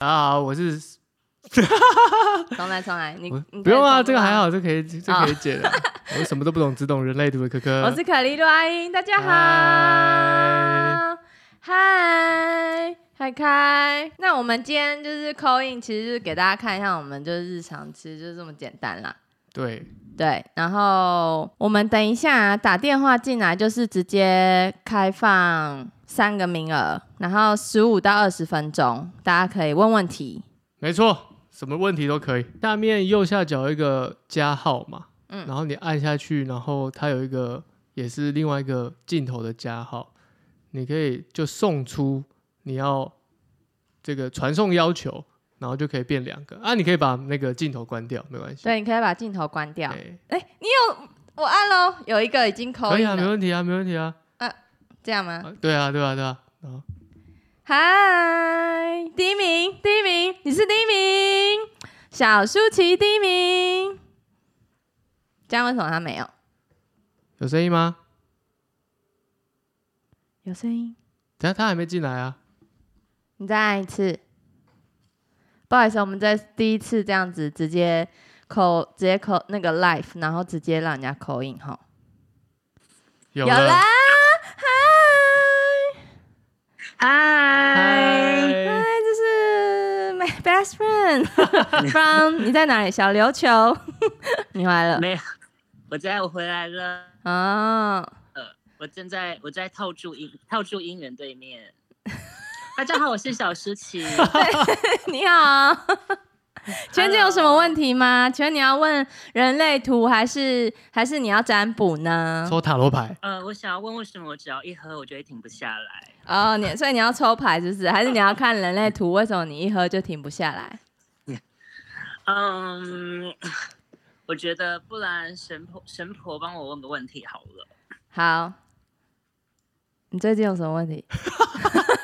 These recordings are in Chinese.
大家好，我是 重来重来，你你不用啊，这个还好，这可以这可以解的。我什么都不懂，只懂人类图的可可。我是可丽露阿英，大家好，嗨，嗨开。那我们今天就是 call in，其实就是给大家看一下，我们就是日常，其实就是这么简单啦。对，对，然后我们等一下打电话进来，就是直接开放三个名额，然后十五到二十分钟，大家可以问问题。没错，什么问题都可以。下面右下角有一个加号嘛，嗯然后你按下去，然后它有一个也是另外一个镜头的加号，你可以就送出你要这个传送要求，然后就可以变两个啊。你可以把那个镜头关掉，没关系。对，你可以把镜头关掉。哎哎、你有我按喽，有一个已经扣可以啊，没了，问题啊，没问题啊。这样吗？啊对啊，对啊，对啊。嗨，第一名，第一名，你是第一名，小舒淇第一名。这样为什么他没有？有声音吗？有声音，等下他还没进来啊。你再按一次。不好意思，我们在第一次这样子直接扣，直接扣那个 live，然后直接让人家扣印哈。有有啦，嗨，嗨嗨，这是 my best friend from 你在哪里？小琉球，你回来了没有，我在我回来了。哦。呃，我正在我在套住姻套住姻缘对面。大家好，我是小诗琪。你好，请问这有什么问题吗？请问你要问人类图还是还是你要占卜呢？抽塔罗牌，呃，我想要问为什么我只要一喝我就会停不下来？哦，你所以你要抽牌是不是？还是你要看人类图？为什么你一喝就停不下来？嗯，我觉得不然神婆神婆帮我问个问题好了。好，你最近有什么问题？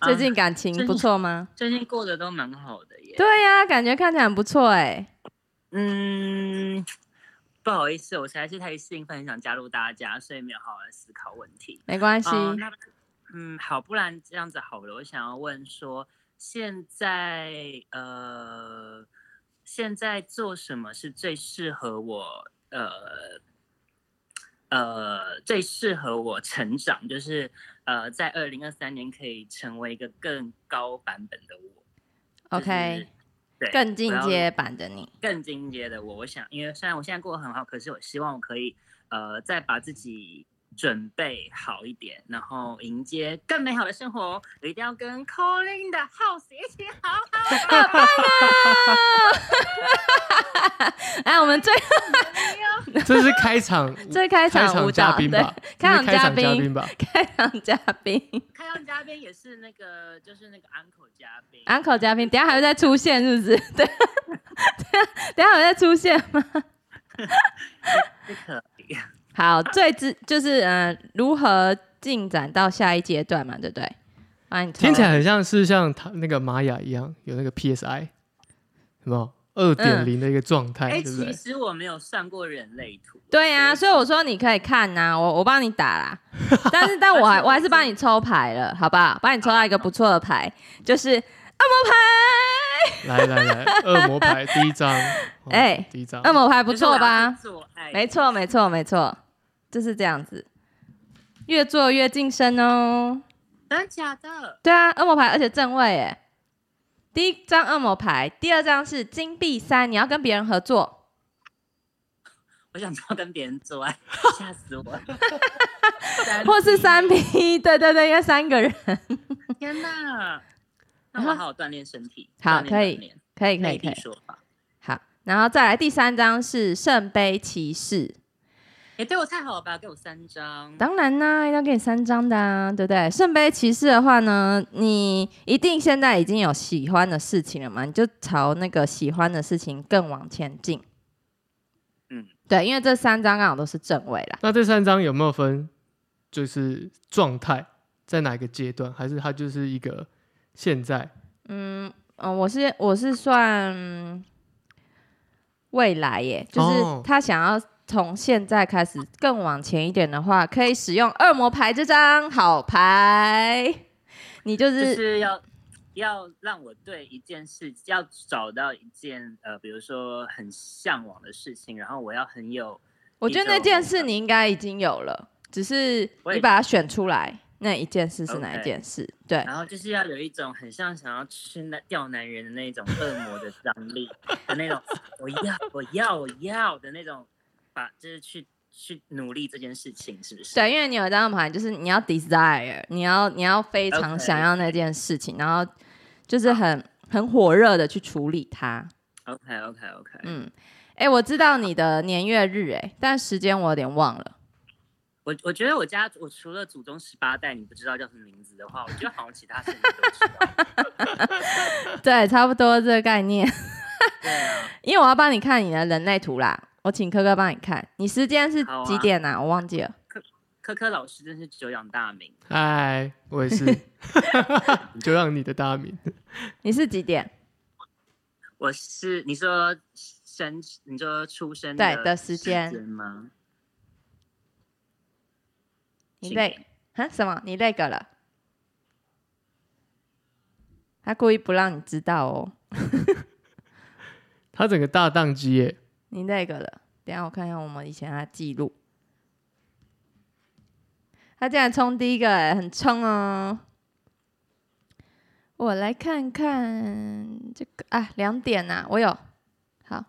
最近感情不错吗？最近过得都蛮好的耶。对呀、感觉看起来很不错哎。嗯，不好意思，我实在是太兴奋，很想加入大家，所以没有好好地思考问题。没关系，嗯，好，不然这样子好了，我想要问说，现在呃，现在做什么是最适合我呃呃最适合我成长，就是呃在二零二三年可以成为一个更高版本的我。就是 OK，对，更进阶版的你。更进阶的我，我想，因为虽然我现在过得很好，可是我希望我可以呃再把自己准备好一点，然后迎接更美好的生活。我一定要跟 Colin 的 House 一起好好好棒啊！哎，我们最这是 开场最开开场舞嘉宾吧？，开场嘉宾，宾吧？开场嘉宾开场嘉宾也是那个，就是那个 Uncle 嘉宾。，uncle 嘉宾，等一下还会再出现，是不是？对，等一下等一下还会再出现吗？不可以。好，最之就是呃，如何进展到下一阶段嘛，对不对？听起来很像是像他那个玛雅一样，有那个 PSI，有没有二点零的一个状态，哎、对不对？其实我没有算过人类图。对啊、所以我说你可以看呐、我我帮你打啦，但是但我还我还是帮你抽牌了，好不好？帮你抽到一个不错的牌，就是恶魔牌，来来来，恶魔牌第一张，哦哎第一张，恶魔牌不错吧没错，没错，没错，就是这样子，越做越晋升哦。真的假的？对啊，恶魔牌，而且正位耶。第一张恶魔牌，第二张是金币三，你要跟别人合作。我想说跟别人做爱，吓死我了！或是三 P，对对对，因为三个人，天哪！那我好好锻炼身体。好可以可以可以可以。好，然后再来第三张是圣杯骑士，也对我太好了吧？给我三张。当然啦，一定要给你三张的啊，对不对？圣杯骑士的话呢，你一定现在已经有喜欢的事情了嘛，你就朝那个喜欢的事情更往前进。嗯，对，因为这三张刚好都是正位啦。那这三张有没有分，就是状态在哪一个阶段，还是它就是一个现在？嗯嗯，我是我是算未来耶，就是哦他想要从现在开始更往前一点的话，可以使用恶魔牌这张好牌。你就就是是要要让我对一件事，要找到一件呃，比如说很向往的事情，然后我要很有，我觉得那件事你应该已经有了，只是你把它选出来，那一件事是哪一件事？对，然后就是要有一种很像想要吃那钓男人的那种恶魔的张力的那种，我要我要我要的那种，把就是去去努力这件事情，是不是？对，因为你有一张牌，就是你要 desire，你要你要非常想要那件事情，然后就是很很火热的去处理它。OK OK OK，嗯，哎，我知道你的年月日，哎，但时间我有点忘了。我我觉得我家我除了祖宗十八代你不知道叫什么名字的话，我觉得好像其他事情都知道。对，差不多这个概念。对啊，因为我要帮你看你的人类图啦，我请科科帮你看。你时间是几点啊？我忘记了。科科老师真是久仰大名。嗨，我也是，就让你的大名。你是几点？我是你说生，你说出生对的时时间吗？你累？哈？什么？你那个了？他故意不让你知道哦。他整个大宕机耶，你那个了？等下我看一下我们以前的记录。他竟然冲第一个、哎，很冲哦。我来看看这个啊，两点呐、我有。好，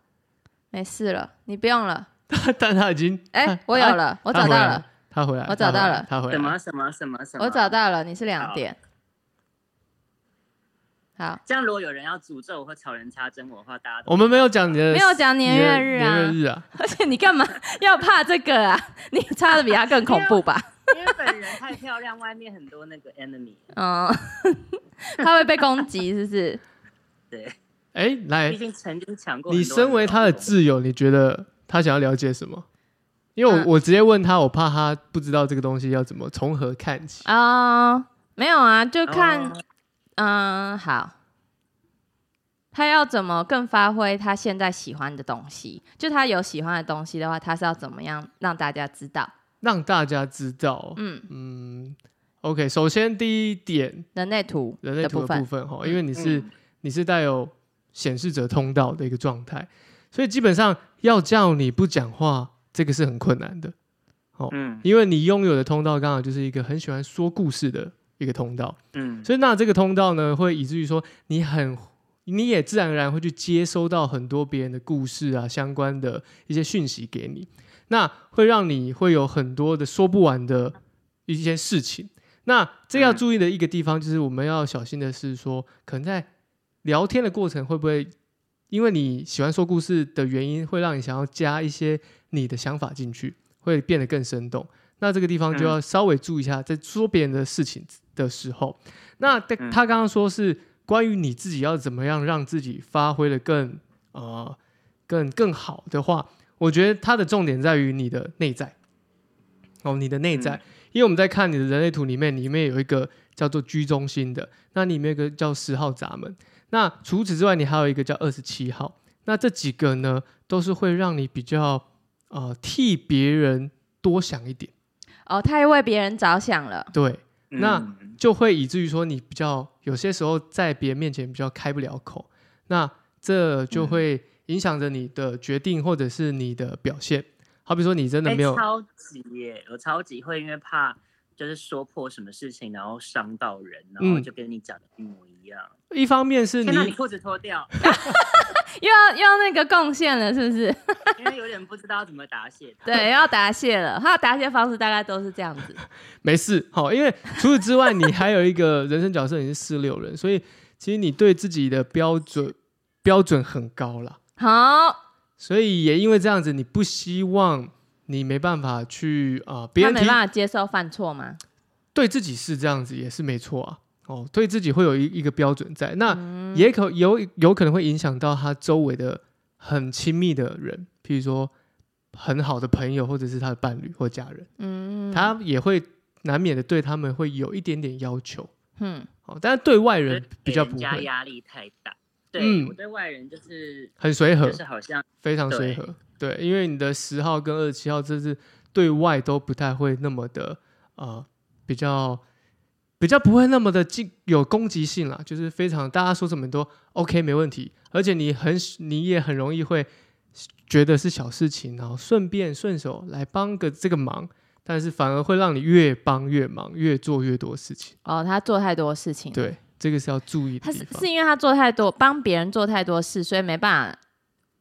没事了，你不用了。但他已经哎、他我有他了，我找到了，他回来，我找到了他回来，什么什么什么什么？我找。到了，你是两好点。好，这样如果有人要诅咒我或草人插针我的话，大家都我们没有讲你的，没有讲年月日啊年月日啊，而且你干嘛要怕这个啊？你插的比他更恐怖吧？因为本人太漂亮，外面很多那个 enemy。嗯，他会被攻击，是不是？对，哎，来毕，竟曾经抢过。你身为他的挚友，你觉得他想要了解什么？因为我、嗯我直接问他，我怕他不知道这个东西要怎么从何看起。啊、没有啊，就看，哦嗯、好，他要怎么更发挥他现在喜欢的东西？就他有喜欢的东西的话，他是要怎么样让大家知道？让大家知道，嗯，嗯，OK，首先第一点，人类图人类图的部分，分哈，因为你是、嗯。你是带有显示者通道的一个状态，所以基本上要叫你不讲话，这个是很困难的，嗯。因为你拥有的通道刚好就是一个很喜欢说故事的一个通道，嗯所以那这个通道呢，会以至于说你很，你也自然而然会去接收到很多别人的故事啊，相关的一些讯息给你，那会让你会有很多的说不完的一些事情。那这要嗯注意的一个地方就是我们要小心的是说，可能在聊天的过程会不会因为你喜欢说故事的原因，会让你想要加一些你的想法进去，会变得更生动。那这个地方就要稍微注意一下，在说别人的事情的时候，那他刚刚说是关于你自己要怎么样让自己发挥的更呃更更好的话，我觉得它的重点在于你的内在。哦，你的内在，嗯。因为我们在看你的人类图里面，里面有一个叫做居中心的，那里面有一个叫十号闸门，那除此之外，你还有一个叫二十七号，那这几个呢，都是会让你比较呃替别人多想一点，哦，太为别人着想了，对，那嗯就会以至于说你比较有些时候在别人面前比较开不了口，那这就嗯会影响着你的决定或者是你的表现。好比说你真的哎没有，超级耶，我超级会因为怕就是说破什么事情，然后伤到人，然后嗯。就跟你讲的一模一样。一方面是，你你裤子脱掉，又要又要那个贡献了，是不是？因为有点不知道怎么答谢。对，要答谢了。他的答谢方式大概都是这样子。没事，好，因为除此之外，你还有一个人生角色，你是四六人，所以其实你对自己的标准标准很高了，好，所以也因为这样子，你不希望你没办法去啊，呃别、人他没办法接受犯错吗？对自己是这样子也是没错啊。哦，对自己会有一一个标准在，那嗯也可有有可能会影响到他周围的很亲密的人，譬如说很好的朋友，或者是他的伴侣或家人，嗯，他也会难免的对他们会有一点点要求。嗯，哦，但是对外人比较不会，压力太大。对，嗯我对外人就是很随和就，是好像非常随和。对，因为你的十号跟二十七号，这是对外都不太会那么的呃比较比较不会那么的进有攻击性啦，就是非常大家说什么都 OK 没问题，而且你很你也很容易会觉得是小事情，然后顺便顺手来帮个这个忙，但是反而会让你越帮越忙，越做越多事情。哦，他做太多事情，，对，这个是要注意的他是是。因为他做太多，帮别人做太多事，所以没办法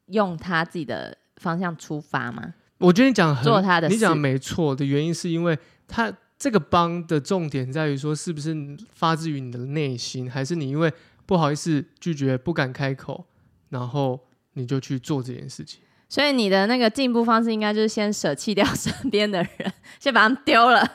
用他自己的方向出发吗？我觉得你讲很做他的你讲事没错的原因是因为他这个帮的重点在于说，是不是发自于你的内心，还是你因为不好意思拒绝、不敢开口，然后你就去做这件事情。所以你的那个进步方式应该就是先舍弃掉身边的人，先把他们丢了。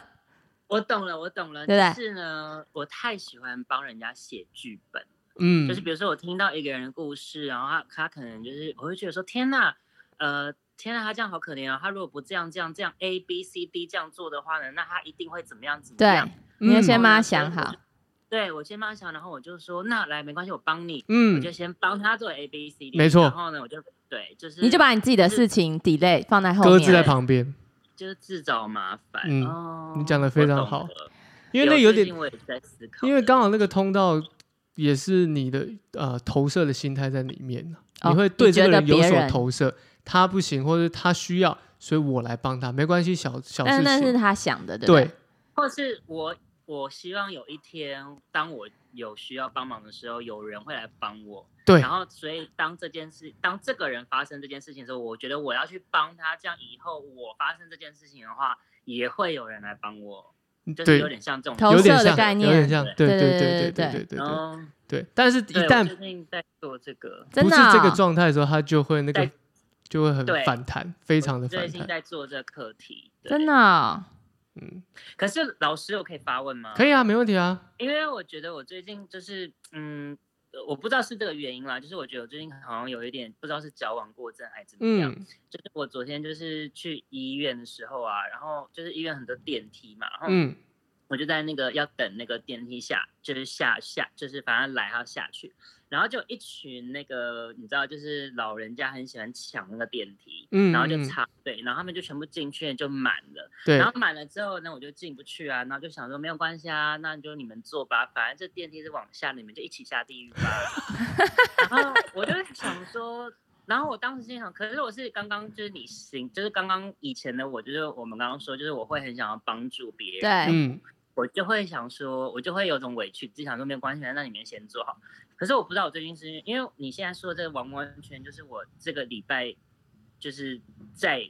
我懂了，我懂了。对不对是呢，我太喜欢帮人家写剧本，嗯，就是比如说我听到一个人的故事，然后他他可能就是我会觉得说，天呐，呃，天啊，他这样好可怜啊！他如果不这样这样这样 A B C D 这样做的话呢，那他一定会怎么样怎么对样？，你要先帮他想好。对我先帮他想，然后我就说，那来没关系，我帮你，嗯我嗯就先帮他做 A B C D，没错然后呢，我就对，就是你就把你自己的事情 delay 放在后面，搁置在旁边，就是自找麻烦。嗯哦你讲的非常好因为那有点最近我也在思考，因为刚好那个通道也是你的呃投射的心态在里面呢哦你会对这个人有所投射，他不行或者他需要，所以我来帮他，没关系，小小事但是那是，他想的，对不对？对？或是我我希望有一天，当我有需要帮忙的时候，有人会来帮我。对。然后，所以当这件事，当这个人发生这件事情的时候，我觉得我要去帮他，这样以后我发生这件事情的话，也会有人来帮我，就是有，点像这种投射有点像，的概念。有点像，对对对对对对对对对对。但是，一旦最近在做这个，真的哦不是这个状态的时候，他就会那个在就会很反弹，非常的我最近。在做这个课题，真的。哦嗯，可是老师，我可以发问吗？可以啊，没问题啊。因为我觉得我最近就是，嗯，呃我不知道是这个原因啦，就是我觉得我最近好像有一点不知道是矫枉过正还是怎么样。嗯就是我昨天就是去医院的时候啊，然后就是医院很多电梯嘛，然后嗯我就在那个要等那个电梯下，就是下下，就是反正来还要下去，然后就一群那个你知道，就是老人家很喜欢抢那个电梯，嗯，然后就嗯插队，然后他们就全部进去就满了。对然后满了之后呢，我就进不去啊，然后就想说没有关系啊，那就你们坐吧，反正这电梯是往下，你们就一起下地狱吧。然后我就想说，然后我当时心想，可是我是刚刚就是你心，就是刚刚以前的我，就是我们刚刚说，就是我会很想要帮助别人，对，嗯我就会想说，我就会有种委屈，自己想说没有关系，那你们先坐好。可是我不知道我最近是因为你现在说的这个完完全就是我这个礼拜就是在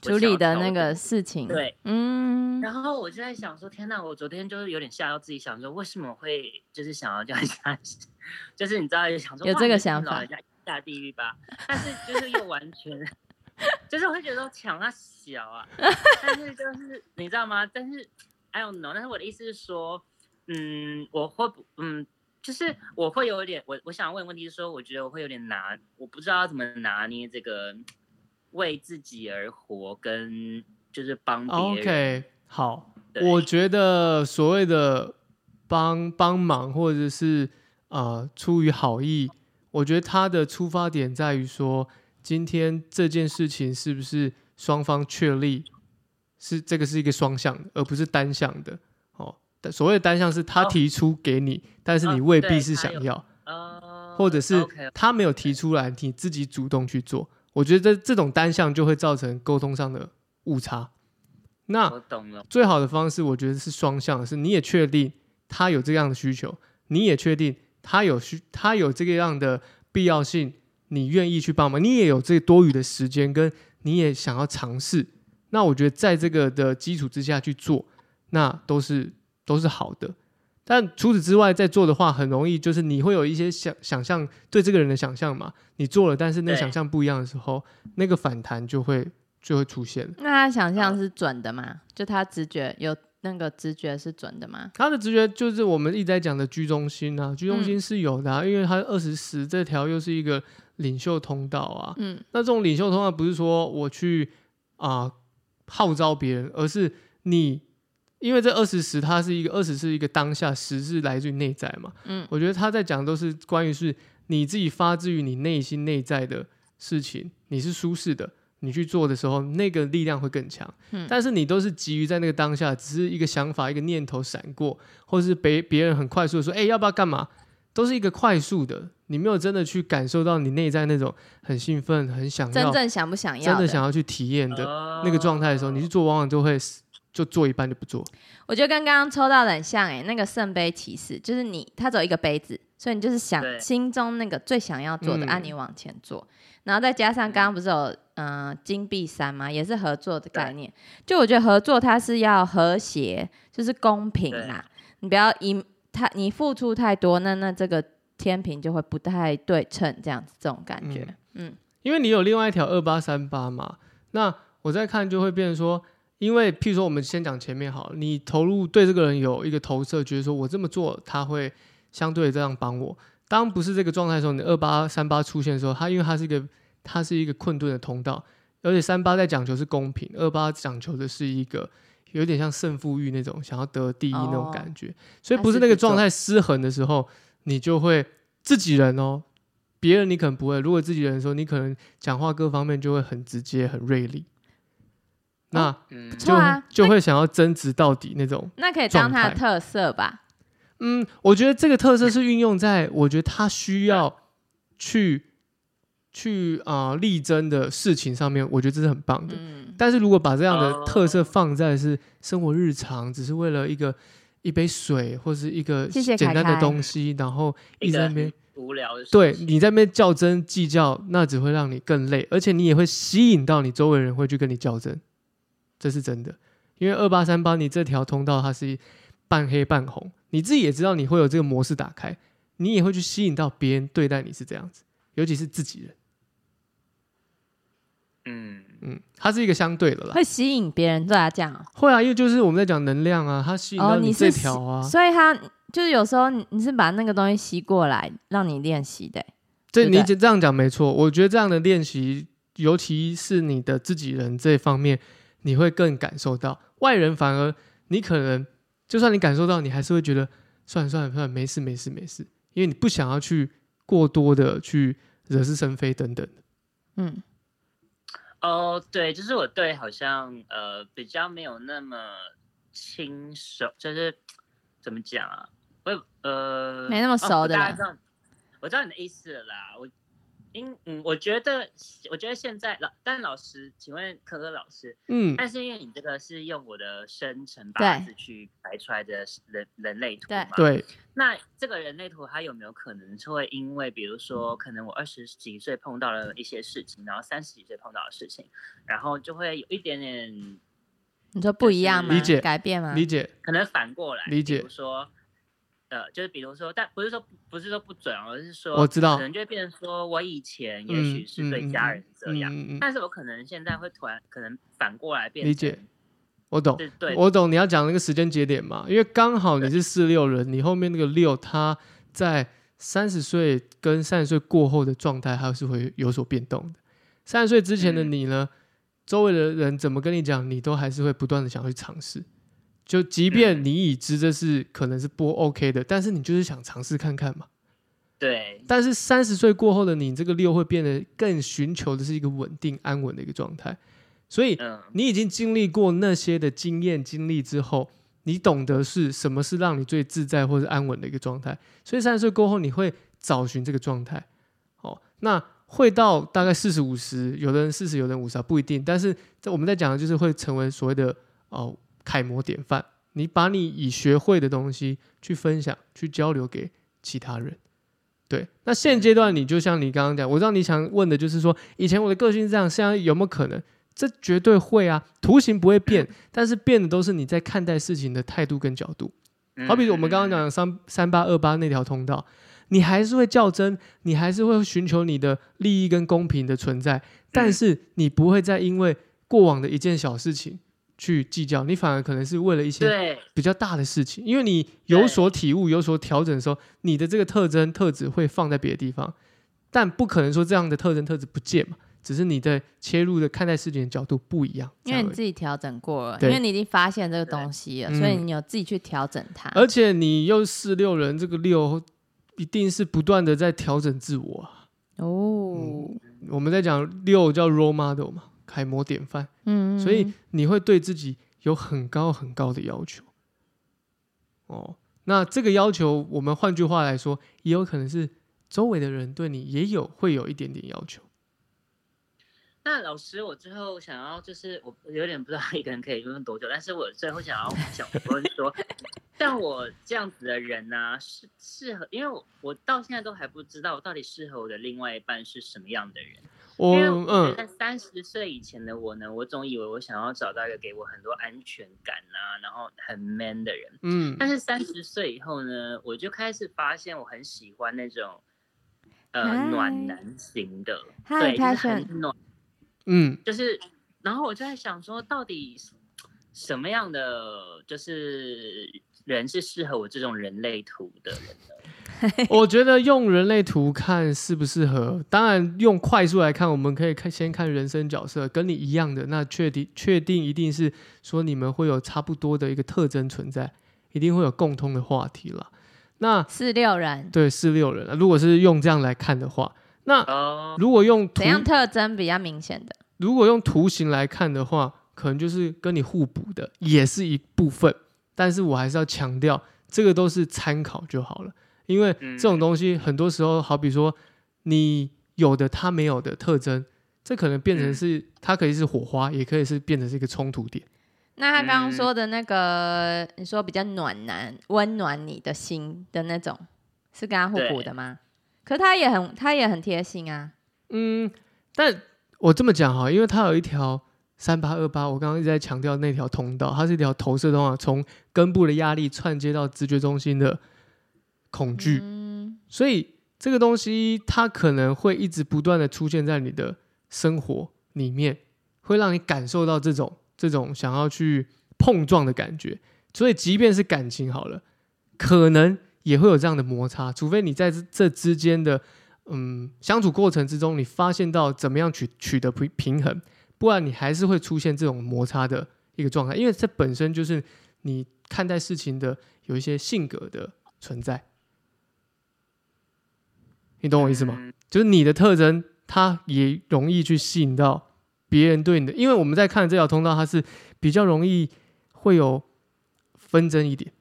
处理的那个事情，对。嗯，然后我就在想说，天呐，我昨天就是有点吓到自己，想说为什么会就是想要这样下去，就是你知道，想说有这个想法老人家下地狱吧，但是就是又完全，就是我会觉得抢他小啊，但是就是你知道吗？但是 I don't know，但是我的意思是说，嗯，我会不，嗯，就是我会有一点，我我想问的问题是说，我觉得我会有点拿，我不知道要怎么拿捏这个为自己而活跟就是帮别人。，OK，好，我觉得所谓的帮帮忙或者是呃出于好意，我觉得他的出发点在于说，今天这件事情是不是双方确立是这个是一个双向的，而不是单向的所谓的单向是他哦提出给你，但是你哦未必是想要，呃，或者是他没有提出来，你自己主动去做。我觉得这这种单向就会造成沟通上的误差。那我懂了。最好的方式，我觉得是双向的，是你也确定他有这样的需求，你也确定他有需，他有这个样的必要性，你愿意去帮忙，你也有这多余的时间，跟你也想要尝试。那我觉得在这个的基础之下去做，那都是都是好的。但除此之外，在做的话，很容易就是你会有一些想想象对这个人的想象嘛，你做了，但是那个想象不一样的时候，那个反弹就会就会出现了。那他想象是准的吗？就他直觉有那个直觉是准的吗？他的直觉就是我们一直在讲的居中心啊，居中心是有的、啊，因为他二十十这条又是一个领袖通道啊。嗯，那这种领袖通道不是说我去啊、号召别人，而是你因为这二十十它是一个二十是一个当下，十是来自于内在嘛。嗯我觉得他在讲都是关于是你自己发自于你内心内在的事情，你是舒适的，你去做的时候，那个力量会更强。嗯但是你都是急于在那个当下，只是一个想法、一个念头闪过，或是别别人很快速的说：“哎、要不要干嘛？”都是一个快速的，你没有真的去感受到你内在那种很兴奋、很想要、真正想不想要真的想要去体验的那个状态的时候，你去做，往往就会就做一半就不做。我觉得跟刚刚抽到的很像哎、那个圣杯骑士，就是你，他只有一个杯子，所以你就是想心中那个最想要做的，嗯。按、你往前做，然后再加上刚刚不是有嗯、呃金币三吗？也是合作的概念。就我觉得合作它是要和谐，就是公平啦，你不要一他你付出太多，那那这个天平就会不太对称，这样子这种感觉，嗯。因为你有另外一条二八三八嘛，那我再看就会变成说，因为譬如说我们先讲前面好，你投入对这个人有一个投射，觉得说我这么做他会相对这样帮我。当不是这个状态的时候，你二八三八出现的时候，它因为它是一个它是一个困顿的通道，而且三八在讲求是公平，二八讲求的是一个有点像胜负欲那种想要得第一那种哦感觉，所以不是那个状态失衡的时候，你就会自己人哦，别人你可能不会，如果自己人的时候，你可能讲话各方面就会很直接、很锐利，那就错啊就会想要争执到底那种。那可以当它的特色吧。嗯，我觉得这个特色是运用在我觉得他需要去去啊、呃力争的事情上面，我觉得这是很棒的。嗯，但是如果把这样的特色哦放在是生活日常，只是为了一个一杯水或是一个简单的凯凯东西，然后一直在那边无聊的事对你在那边较真计较，那只会让你更累，而且你也会吸引到你周围人会去跟你较真，这是真的。因为二八三八你这条通道它是半黑半红，你自己也知道你会有这个模式打开，你也会去吸引到别人对待你是这样子，尤其是自己人。嗯，嗯，它是一个相对的啦。会吸引别人对他这样哦、会啊，因为就是我们在讲能量啊，它吸引哦到你这条啊，所以它就是有时候你你是把那个东西吸过来让你练习的对你这样讲没错，我觉得这样的练习，尤其是你的自己人这方面，你会更感受到。外人反而你可能就算你感受到，你还是会觉得算了算了算了，没事没事没事，因为你不想要去过多的去惹是生非等等。嗯，哦，对，就是我对好像呃比较没有那么亲熟，就是怎么讲啊？我也呃没那么哦熟的我知道你的意思了啦。我因嗯，我觉得我觉得现在老，但老师，请问可可老师，嗯，但是因为你这个是用我的生辰八对字去排出来的人人类图嘛？对，那这个人类图，它有没有可能是会因为，比如说，可能我二十几岁碰到了一些事情，然后三十几岁碰到的事情，然后就会有一点点你说不一样吗？理解改变吗？理解，可能反过来，理解比如说，呃，就是比如说，但不是说不是说不准哦，而是说我知道可能就会变成说我以前也嗯许是对家人这样，嗯嗯嗯，但是我可能现在会突然可能反过来变成理解我懂。对我懂你要讲那个时间节点嘛，因为刚好你是四六人，你后面那个六，他在三十岁跟三十岁过后的状态，还是会有所变动的。三十岁之前的嗯你呢，周围的人怎么跟你讲，你都还是会不断的想去尝试。就即便嗯你已知这是可能是不 OK 的，但是你就是想尝试看看嘛。对但是三十岁过后的你，这个六会变得更寻求的是一个稳定安稳的一个状态，所以嗯你已经经历过那些的经验经历之后，你懂得是什么是让你最自在或者安稳的一个状态。所以三十岁过后，你会找寻这个状态。哦，那会到大概四十五十，有的人四十，有的人五十啊，不一定。但是在我们在讲的就是会成为所谓的哦楷模典范。你把你已学会的东西去分享、去交流给其他人。对，那现阶段你就像你刚刚讲，我知道你想问的就是说，以前我的个性是这样，现在有没有可能？这绝对会啊，图形不会变，但是变的都是你在看待事情的态度跟角度。好比我们刚刚讲的三三八二八那条通道，你还是会较真，你还是会寻求你的利益跟公平的存在，但是你不会再因为过往的一件小事情去计较，你反而可能是为了一些对。比较大的事情，因为你有所体悟、有所调整的时候，你的这个特征特质会放在别的地方，但不可能说这样的特征特质不见嘛，只是你的切入的看待事情的角度不一样，因为你自己调整过了，因为你已经发现这个东西了，所以嗯你有自己去调整它。而且你又是六人，这个六一定是不断的在调整自我啊。哦，我们在讲六叫 role model 嘛，楷模典范，嗯，所以你会对自己有很高很高的要求。哦，那这个要求，我们换句话来说，也有可能是周围的人对你也有会有一点点要求。那老师，我最后想要就是我有点不知道一个人可以用多久，但是我最后想要想问说，像我这样子的人呢、适适合，因为我我到现在都还不知道我到底适合我的另外一半是什么样的人。我因为我觉得嗯在三十岁以前的我呢，我总以为我想要找到一个给我很多安全感啊，然后很 man 的人。嗯但是三十岁以后呢，我就开始发现我很喜欢那种暖男型的，嗨对，就是很暖。嗯就是，然后我就在想说，到底什么样的就是人是适合我这种人类图的人呢？我觉得用人类图看适不适合，当然用快速来看，我们可以看先看人生角色，跟你一样的，那确定确定一定是说你们会有差不多的一个特征存在，一定会有共通的话题了。那四六人对四六人啊，如果是用这样来看的话，那哦，如果用图怎样特征比较明显的？如果用图形来看的话，可能就是跟你互补的，也是一部分。但是我还是要强调，这个都是参考就好了，因为嗯这种东西很多时候，好比说你有的他没有的特征，这可能变成嗯是它可以是火花，也可以是变成是一个冲突点。那他刚刚嗯说的那个，你说比较暖男、温暖你的心的那种，是跟他互补的吗？可他也很，他也很贴心啊。嗯，但我这么讲哈，因为他有一条三八二八，我刚刚一直在强调那条通道，它是一条投射通道，从根部的压力串接到直觉中心的恐惧。嗯，所以这个东西它可能会一直不断的出现在你的生活里面，会让你感受到这种这种想要去碰撞的感觉。所以即便是感情好了，可能也会有这样的摩擦，除非你在这这之间的嗯相处过程之中，你发现到怎么样取取得平平衡，不然你还是会出现这种摩擦的一个状态，因为这本身就是你看待事情的有一些性格的存在。你懂我意思吗？嗯就是你的特征，它也容易去吸引到别人对你的，因为我们在看这条通道，它是比较容易会有纷争一点。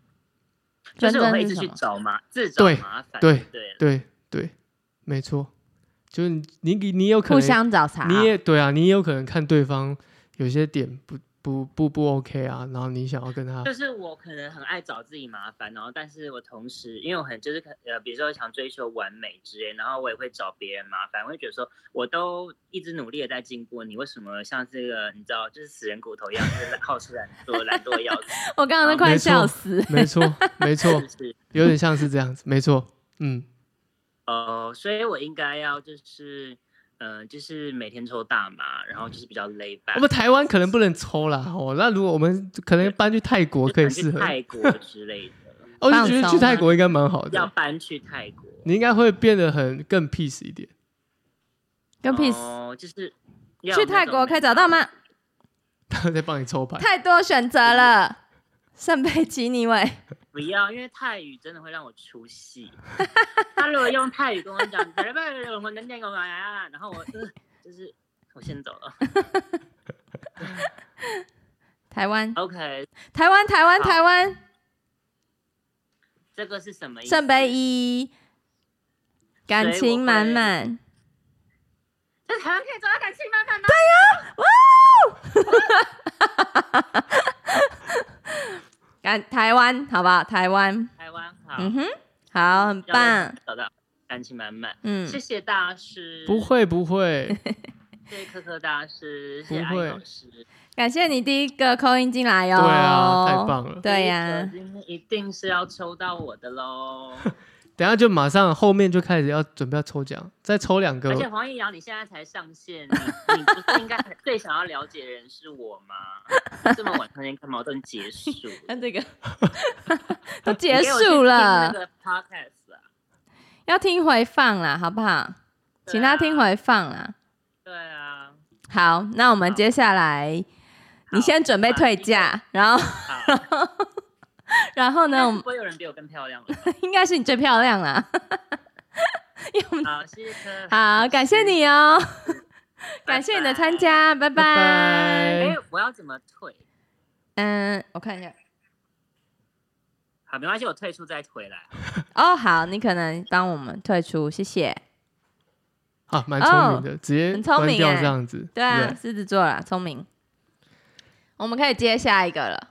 就是我会一直去找麻，自找麻烦，对对，对对，没错，就是你你你有可能互，相找茬。你也对啊，你也有可能看对方有些点不不不不 OK 啊，然后你想要跟他就是我可能很爱找自己麻烦，然后但是我同时因为我很就是可呃，比如说想追求完美之类，然后我也会找别人麻烦，我会觉得说我都一直努力的在进步，你为什么像这个你知道就是死人骨头一样，就是好吃懒做，懒惰的要死，我刚刚都快笑死。没错没错 是，是？有点像是这样子，没错，嗯，哦，所以我应该要就是，呃，就是每天抽大麻，然后就是比较 lay back。我们台湾可能不能抽啦，哦，那如果我们可能搬去泰国可以适合，泰国 之类的，哦我就觉得去泰国应该蛮好的，要搬去泰国。你应该会变得很更 peace 一点。更 peace 哦，就是要去泰国可以找到吗？他在帮你抽牌，太多选择了，圣杯吉尼维。不要，因为泰语真的会让我出戏。他如果用泰语跟我讲，然后我、呃、就是我先走了。台湾，OK，台湾，台湾，台湾，这个是什么意思？圣杯一，感情满满。在台湾可以找到感情满满吗？感台湾，好不好？台湾，台湾好，嗯哼，好，很棒。找到感情满满。嗯，谢谢大师，不，会不会，谢谢科科大师，谢谢不会艾老师。感谢你第一个扣音进来哟。对啊，太棒了。对呀、一定是要抽到我的喽！等下就马上后面就开始要准备要抽奖，再抽两个而。且黄义瑶，你现在才上线，你你不是应该 最想要了解的人是我吗？这么晚才能干嘛？都结束，看这个 都结你给我去听束了那，个 podcast 啊，要听回放啦，好不好？对请他啊听回放啦。对啊，好，那我们接下来，你先准备退价，然后，好，然后呢，不会有人比我更漂亮了。应该是你最漂亮啦。因为我们好，谢谢。好，感谢你哦，感谢你的参加，拜拜拜。拜哎，我要怎么退？嗯，我看一下。好，没关系，我退出再回来。哦，好，你可能帮我们退出，谢谢。啊，蛮聪明的，直接哦很聪明欸这样子。对啊，狮子座啦，聪明。我们可以接下一个了，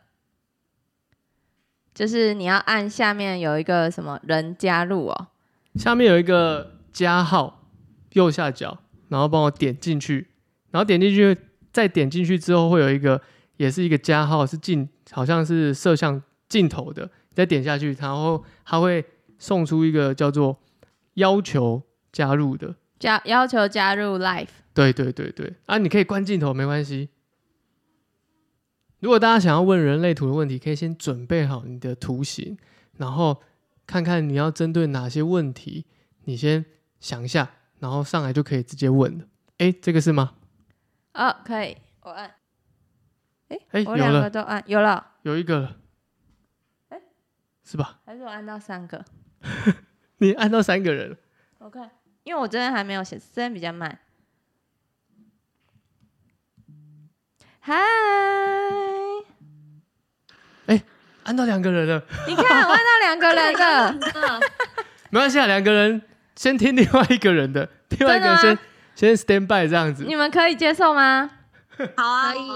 就是你要按下面有一个什么人加入哦。下面有一个加号，右下角，然后帮我点进去，然后点进去，再点进去之后会有一个，也是一个加号，是镜，好像是摄像镜头的，再点下去，然后它会送出一个叫做要求加入的，加要求加入 Live，对对对对，啊，你可以关镜头没关系。如果大家想要问人类图的问题，可以先准备好你的图形，然后看看你要针对哪些问题，你先想一下，然后上来就可以直接问了。诶，这个是吗？哦，可以，我按。哎、诶，有我两个了，都按，有了，有一个了，诶是吧？还是我按到三个？你按到三个人了，我看，因为我这边还没有写，这边比较慢。嗨，哎按到两个人了，你看我按到两个人的，没关系啊，两个人先听另外一个人的，另外一个人先先 stand by 这样子你。们可以接受吗？好啊，可 以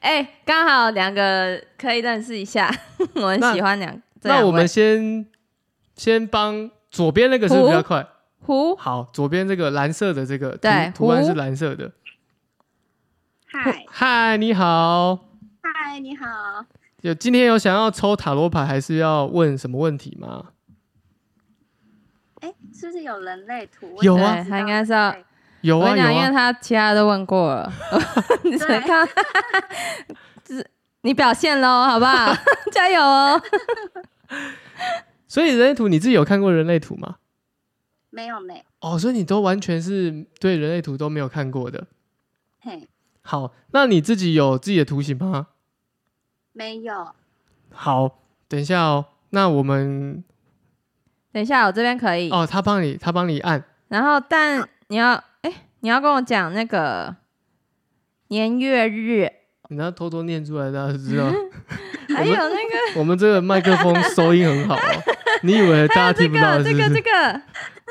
哎、刚好两个可以认识一下，我很喜欢两。那我们先先帮左边那个是不是比较快？胡好，左边这个蓝色的这个图对图案是蓝色的。嗨嗨，你好，嗨，你好，有今天有想要抽塔罗牌，还是要问什么问题吗？哎，是不是有人类图？有啊他应该是要有啊有我跟你讲，因为啊，他其他都问过了，你看，就是你表现喽，好不好？加油哦！所以人类图你自己有看过人类图吗？没有没有，哦，所以你都完全是对人类图都没有看过的。嘿，好，那你自己有自己的图形吗？没有，好，等一下哦。那我们等一下，我这边可以，哦，他帮你，他帮你按。然后但你要，哎、你要跟我讲那个年月日，你要偷偷念出来，大家就知道。还有那个我们这个麦克风收音很好哦，你以为大家这听不到个这个？这个，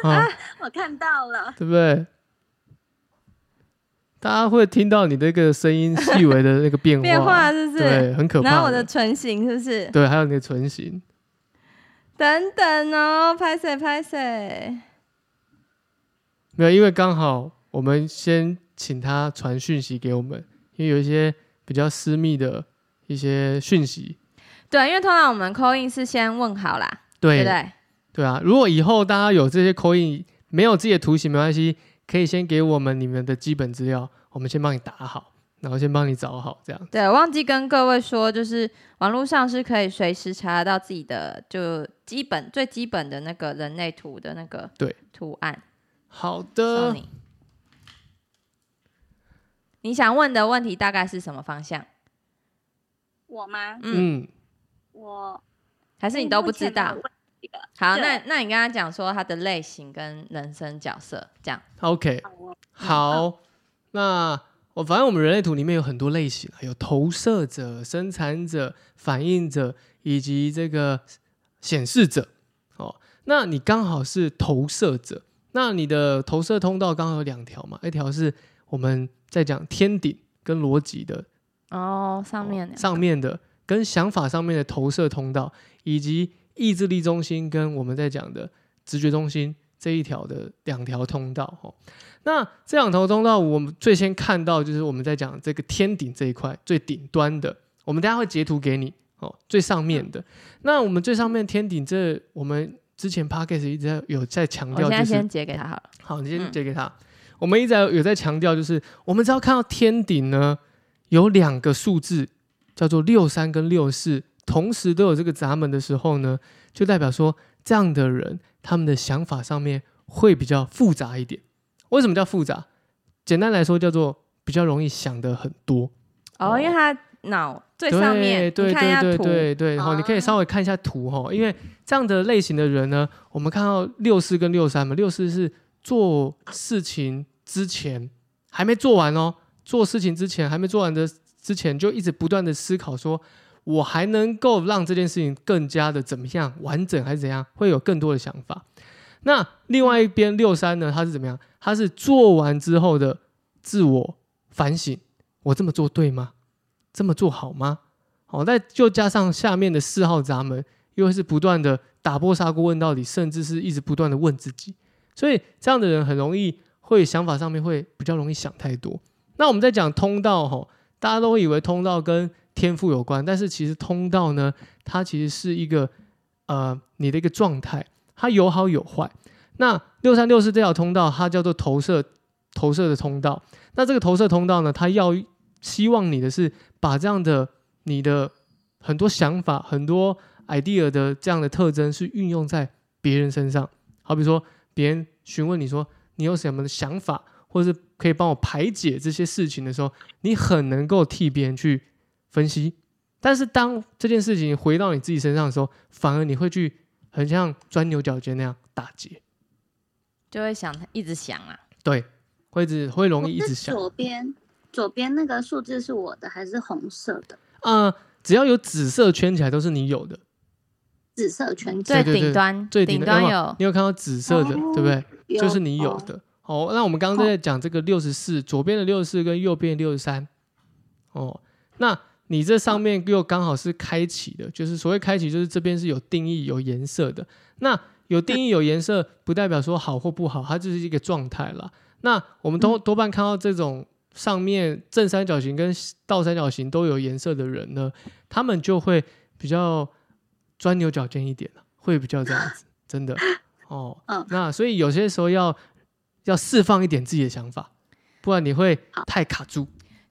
啊，我看到了，对不对？大家会听到你这个声音细微的那个变化，变化是不是？对，很可怕。然后我的唇形是不是？对，还有你的唇形，等等哦，拍谁拍谁？没有，因为刚好我们先请他传讯息给我们，因为有一些比较私密的一些讯息，对，因为通常我们扣印是先问好啦，对对不对？对啊。如果以后大家有这些口音，没有自己的图形没关系，可以先给我们你们的基本资料，我们先帮你打好，然后先帮你找好这样。对，忘记跟各位说，就是网络上是可以随时查得到自己的就基本最基本的那个人类图的那个对图案。好送的，你。你想问的问题大概是什么方向？我吗？嗯，嗯，我还是你都不知道？好，那那你跟他讲说他的类型跟人生角色这样。OK，好那我反正我们人类图里面有很多类型啊，有投射者、生产者、反应者以及这个显示者。哦，那你刚好是投射者，那你的投射通道刚好有两条嘛，一条是我们在讲天顶跟逻辑的哦，上面哦上面的跟想法上面的投射通道，以及意志力中心跟我们在讲的直觉中心这一条的两条通道哦。那这两条通道，我们最先看到就是我们在讲这个天顶这一块最顶端的，我们等一下会截图给你哦，最上面的。那我们最上面天顶这，我们之前 p a c k a g e 一直在有在强调，就是我现在先截给他好了。好，你先嗯截给他。我们一直在有在强调，就是我们只要看到天顶呢，有两个数字叫做六三跟六四，同时都有这个闸门的时候呢，就代表说这样的人他们的想法上面会比较复杂一点。为什么叫复杂？简单来说，叫做比较容易想的很多。哦，因为他脑最上面，对对对图，对对，然后你可以哦稍微看一下图哈，因为这样的类型的人呢，我们看到六四跟六三嘛，六四是做事情之前还没做完哦，做事情之前还没做完的之前，就一直不断的思考说，我还能够让这件事情更加的怎么样完整，还是怎样，会有更多的想法。那另外一边六三呢，他是怎么样？他是做完之后的自我反省，我这么做对吗？这么做好吗？好，再就加上下面的四号闸门，又是不断的打破砂锅问到底，甚至是一直不断的问自己，所以这样的人很容易会想法上面会比较容易想太多。那我们在讲通道哈，大家都以为通道跟天赋有关，但是其实通道呢，它其实是一个呃你的一个状态，它有好有坏。那六三六四这条通道，它叫做投射投射的通道。那这个投射通道呢，它要希望你的是把这样的你的很多想法、很多 idea 的这样的特征是运用在别人身上。好比说，别人询问你说你有什么想法，或者是可以帮我排解这些事情的时候，你很能够替别人去分析。但是当这件事情回到你自己身上的时候，反而你会去很像钻牛角尖那样打结。就会想一直想啊，对，会一直会容易一直想。左边左边那个数字是我的还是红色的？啊、只要有紫色圈起来都是你有的，紫色圈对最顶端最顶端端有有有你有看到紫色的，哦对不对？就是你有哦的。哦，那我们刚刚在讲这个六十四，左边的六十四跟右边六十三，哦，那你这上面又刚好是开启的，就是所谓开启，就是这边是有定义、有颜色的。那有定义、有颜色，不代表说好或不好，它就是一个状态啦。那我们多多半看到这种上面正三角形跟倒三角形都有颜色的人呢，他们就会比较钻牛角尖一点了，会比较这样子，真的哦。嗯那所以有些时候要要释放一点自己的想法，不然你会太卡住。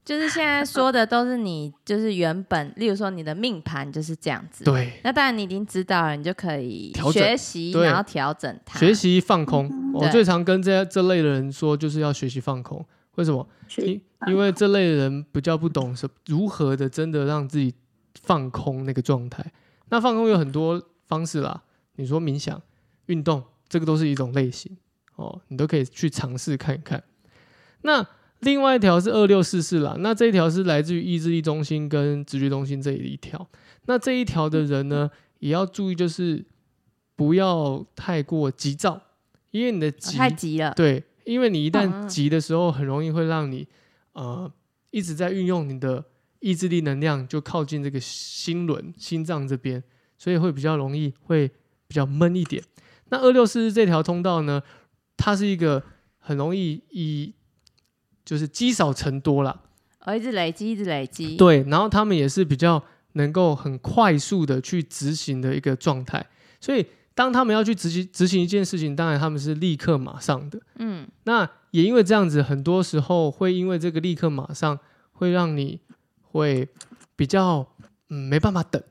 就是现在说的都是你，就是原本，例如说你的命盘就是这样子。。对，那当然你已经知道了，你就可以调学习，然后调整它。学习放空。我最常跟这这类的人说，就是要学习放空。为什么？因因为这类的人比较不懂是如何的真的让自己放空那个状态。那放空有很多方式啦，你说冥想、运动，这个都是一种类型哦，你都可以去尝试看一看。那另外一条是二六四四啦，那这一条是来自于意志力中心跟直觉中心这一条。那这一条的人呢，也要注意，就是不要太过急躁，因为你的哦急、太急了。对，因为你一旦嗯急的时候，很容易会让你呃一直在运用你的意志力能量，就靠近这个心轮、心脏这边，所以会比较容易会比较闷一点。那二六四四这条通道呢，它是一个很容易以就是积少成多啦，哦，一直累积，一直累积。对，然后他们也是比较能够很快速的去执行的一个状态，所以当他们要去执行执行一件事情，当然他们是立刻马上的。嗯，那也因为这样子，很多时候会因为这个立刻马上会让你会比较嗯没办法等。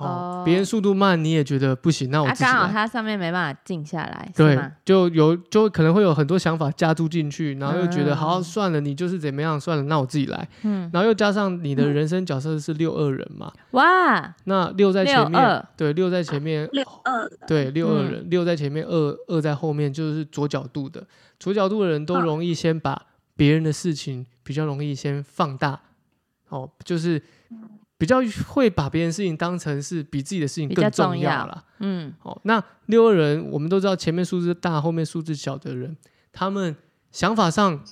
哦哦，别人速度慢，你也觉得不行，那我啊，自己来。刚好它上面没办法静下来，是对？，就有就可能会有很多想法加注进去，然后又觉得、嗯。好算了，你就是怎么样算了，那我自己来。嗯，然后又加上你的人生角色是六二人嘛，哇，那六在前面，对，六在前面，六二。的对，六二嗯。人，六在前面，二二在后面，就是左角度的。左角度的人都嗯容易先把别人的事情比较容易先放大，哦，就是比较会把别人事情当成是比自己的事情更重重要。了。嗯，哦，那六二人，我们都知道前面数字大，后面数字小的人，他们想法上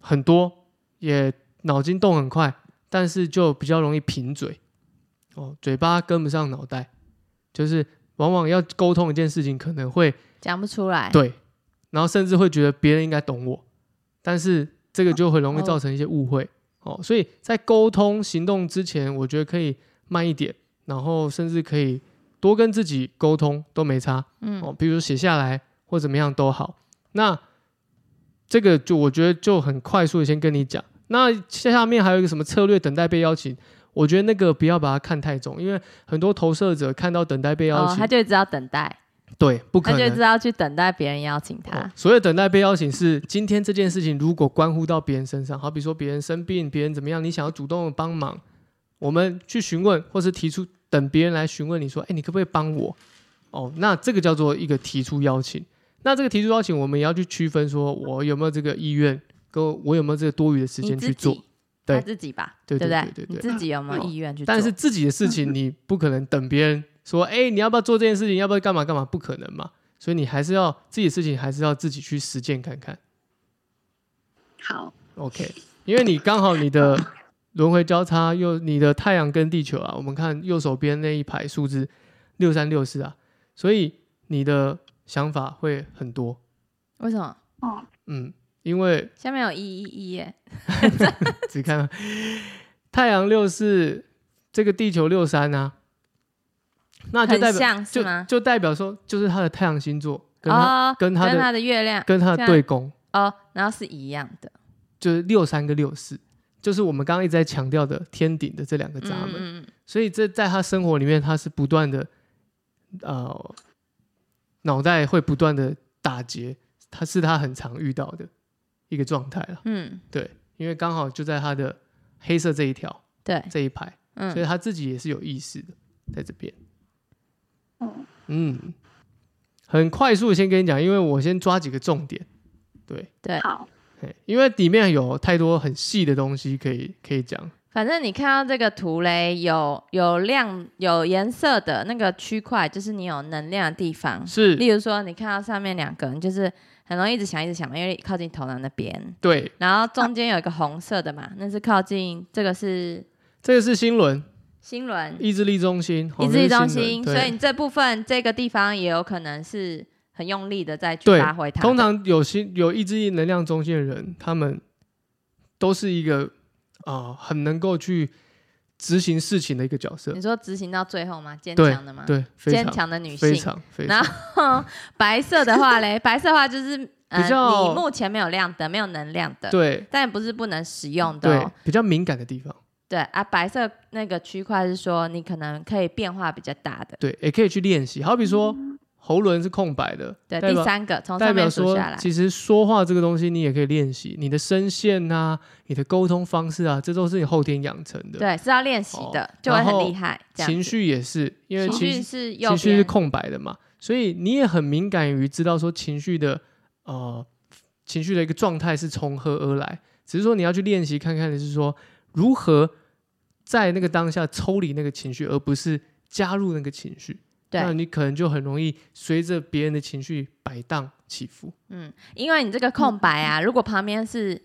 很多，也脑筋动很快，但是就比较容易贫嘴，哦，嘴巴跟不上脑袋，就是往往要沟通一件事情，可能会讲不出来。对，然后甚至会觉得别人应该懂我，但是这个就很容易哦。造成一些误会哦。所以在沟通行动之前，我觉得可以慢一点，然后甚至可以多跟自己沟通都没差嗯，哦。比如写下来或怎么样都好。那这个就我觉得就很快速的先跟你讲。那下面还有一个什么策略，等待被邀请。我觉得那个不要把它看太重，因为很多投射者看到等待被邀哦，请，他就知道等待，对，不可能他就知道去等待别人邀请哦他。所谓等待被邀请是今天这件事情如果关乎到别人身上，好比说别人生病，别人怎么样，你想要主动的帮忙，我们去询问或是提出，等别人来询问你说，哎，你可不可以帮我？哦，那这个叫做一个提出邀请。那这个提出邀请，我们也要去区分说我有没有这个意愿跟我有没有这个多余的时间去做己，？对他自己吧，对不对对对对你自己有没有意愿去做？但是自己的事情你不可能等别人说，哎、你要不要做这件事情？要不要干嘛干嘛？不可能嘛。所以你还是要自己的事情，还是要自己去实践看看。好，OK，因为你刚好你的轮回交叉又你的太阳跟地球啊，我们看右手边那一排数字六三六四啊，所以你的想法会很多。为什么哦，嗯，因为下面有一一一耶？只看太阳六四，这个地球六三啊，那就代表就？就代表说，就是他的太阳星座跟他、哦，跟他的他的月亮跟他的对宫，哦，然后是一样的就是六三跟六四，就是我们刚刚一直在强调的天顶的这两个闸门。所以这在他生活里面，他是不断的，呃，脑袋会不断的打结，他是他很常遇到的一个状态了。嗯，对，因为刚好就在他的黑色这一条对，这一排，所以嗯，他自己也是有意识的在这边。嗯，嗯，很快速先跟你讲，因为我先抓几个重点。对，对，好，嘿因为里面有太多很细的东西可以可以讲。反正你看到这个图嘞，有有亮有颜色的那个区块，就是你有能量的地方。是例如说，你看到上面两个，你就是很容易一直想一直想嘛，因为靠近头脑那边。对，然后中间有一个红色的嘛，那是靠近这个是这个是心轮心轮，意志力中心，哦意志力中心所以你这部分这个地方也有可能是很用力的在去发挥它。通常有心有意志力能量中心的人，他们都是一个啊、呃很能够去执行事情的一个角色你。说执行到最后吗？坚强的吗？对，非坚常强的女非性。常非然后白色的话嘞，白色的话就是呃，比较你目前没有亮的，没有能量的，对但不是不能使用的。比较敏感的地方，对啊，白色那个区块是说你可能可以变化比较大的。对，也可以去练习。好比说喉轮是空白的，对，第三个从代上表说面数下来，其实说话这个东西你也可以练习，你的声线啊，你的沟通方式啊，这都是你后天养成的。对是要练习的，哦就会然后很厉害。这样情子绪也是，因为情绪情绪是右情绪是边，空白的嘛，所以你也很敏感于知道说情绪的呃情绪的一个状态是从何而来，只是说你要去练习看看的是说如何在那个当下抽离那个情绪，而不是加入那个情绪。那，你可能就很容易随着别人的情绪摆荡起伏。嗯，因为你这个空白啊，如果旁边是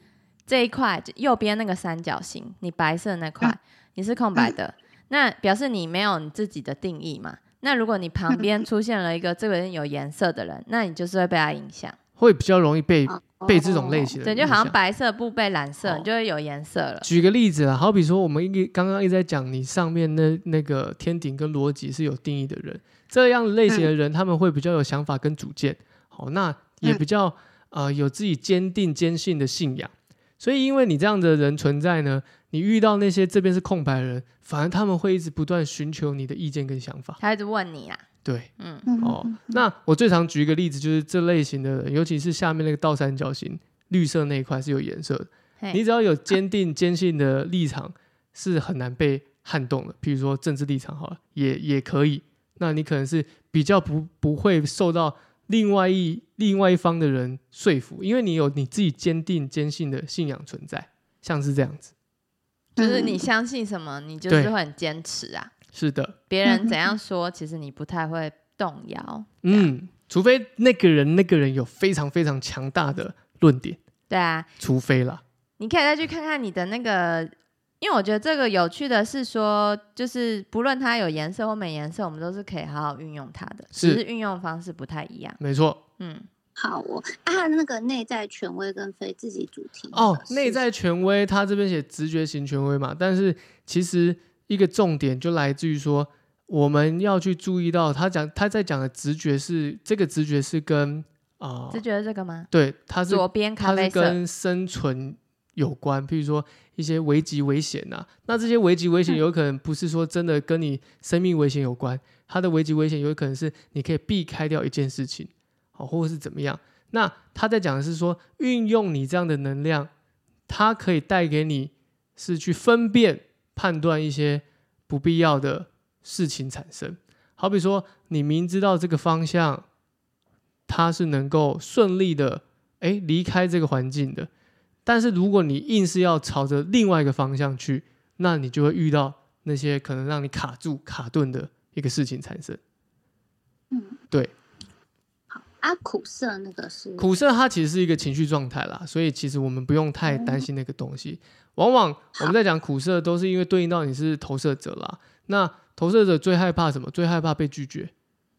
这一块右边那个三角形，你白色那块、你是空白的，那表示你没有你自己的定义嘛。那如果你旁边出现了一个这个人有颜色的人，那你就是会被他影响。会比较容易被哦被这种类型的对，就好像白色不被蓝色，哦。你就会有颜色了。举个例子啊，好比说我们一个刚刚一直在讲你上面那那个天顶跟逻辑是有定义的人，这样类型的人、他们会比较有想法跟主见，好，那也比较、呃有自己坚定坚信的信仰。所以因为你这样的人存在呢，你遇到那些这边是空白的人，反而他们会一直不断寻求你的意见跟想法。他一直问你啦，对，嗯，哦，那我最常举一个例子，就是这类型的人，尤其是下面那个倒三角形绿色那一块是有颜色的。你只要有坚定坚信的立场，是很难被撼动的。譬如说政治立场好了，也也可以。那你可能是比较不不会受到另外一另外一方的人说服，因为你有你自己坚定坚信的信仰存在，像是这样子。就是你相信什么，你就是会很坚持啊。是的，别人怎样说，其实你不太会动摇。嗯，除非那个人那个人有非常非常强大的论点，对啊，除非啦。你可以再去看看你的那个，因为我觉得这个有趣的是说，就是不论它有颜色或没颜色，我们都是可以好好运用它的，是只是运用方式不太一样。没错。嗯，好哦，啊，那个内在权威跟非自己主题哦，是内在权威，他这边写直觉型权威嘛，但是其实一个重点就来自于说，我们要去注意到他讲他在讲的直觉是这个直觉是跟啊、直觉得这个吗？对，它是左边咖啡色，是跟生存有关，譬如说一些危急危险呐、那这些危急危险嗯有可能不是说真的跟你生命危险有关，它的危急危险有可能是你可以避开掉一件事情，好，或者是怎么样。那他在讲的是说，运用你这样的能量，它可以带给你是去分辨、判断一些不必要的事情产生。好比说，你明知道这个方向，它是能够顺利的，哎，离开这个环境的，但是如果你硬是要朝着另外一个方向去，那你就会遇到那些可能让你卡住、卡顿的一个事情产生。嗯，对。好啊，苦涩那个是苦涩它其实是一个情绪状态啦，所以其实我们不用太担心那个东西。往往我们在讲苦涩，都是因为对应到你是投射者啦。那投射者最害怕什么？最害怕被拒绝。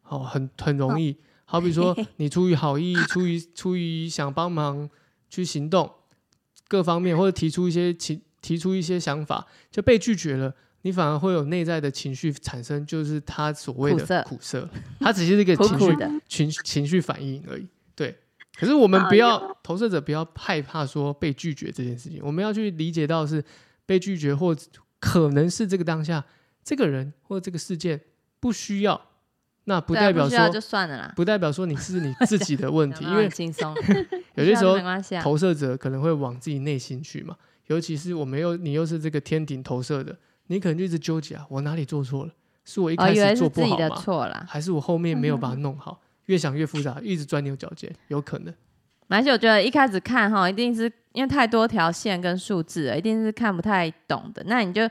哦，很很容易。好比说，你出于好意，出于出于想帮忙去行动，各方面或者提出一些情，提出一些想法，就被拒绝了，你反而会有内在的情绪产生，就是他所谓苦涩的苦涩，它只是一个情绪苦苦的，情情绪反应而已。对，可是我们不哎要呦投射者不要害怕说被拒绝这件事情，我们要去理解到是被拒绝，或可能是这个当下这个人或这个事件不需要，那不代表说算了啦，不代表说你是你自己的问题，因为很轻松，有些时候。投射者可能会往自己内心去嘛，尤其是我们又你又是这个天顶投射的，你可能就一直纠结啊，我哪里做错了？是我一开始做自己的不好吗？错啦，还是我后面没有把它弄好？越想越复杂，一直钻牛角尖，有可能。而且我觉得一开始看哈，一定是因为太多条线跟数字了，一定是看不太懂的。那你就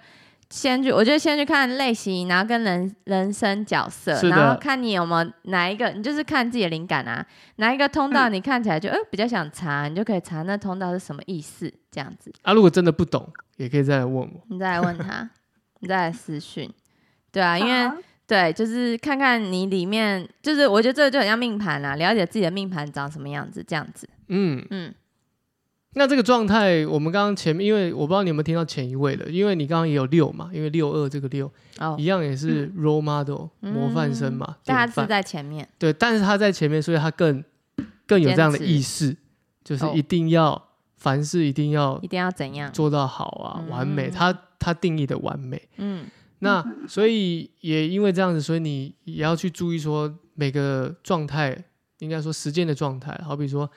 先去，我觉得先去看类型，然后跟人人生角色，是的。然后看你有没有哪一个，你就是看自己的灵感啊，哪一个通道你看起来就呃比较想查，你就可以查那通道是什么意思，这样子，啊，如果真的不懂，也可以再来问我。你再来问他，你再来私讯，对啊，因为好。对，就是看看你里面，就是我觉得这个就很像命盘啦，了解自己的命盘长什么样子，这样子，嗯，嗯，那这个状态，我们刚刚前面，因为我不知道你有没有听到前一位的，因为你刚刚也有六嘛，因为六二这个六哦一，样也是 role model、模范生嘛，但他是在前面，对，但是他在前面，所以他更更有这样的意识，就是哦一定要凡事一定要一定要怎样？做到好啊，完美。嗯他他定义的完美，嗯，那所以也因为这样子，所以你也要去注意说每个状态，应该说时间的状态，好比说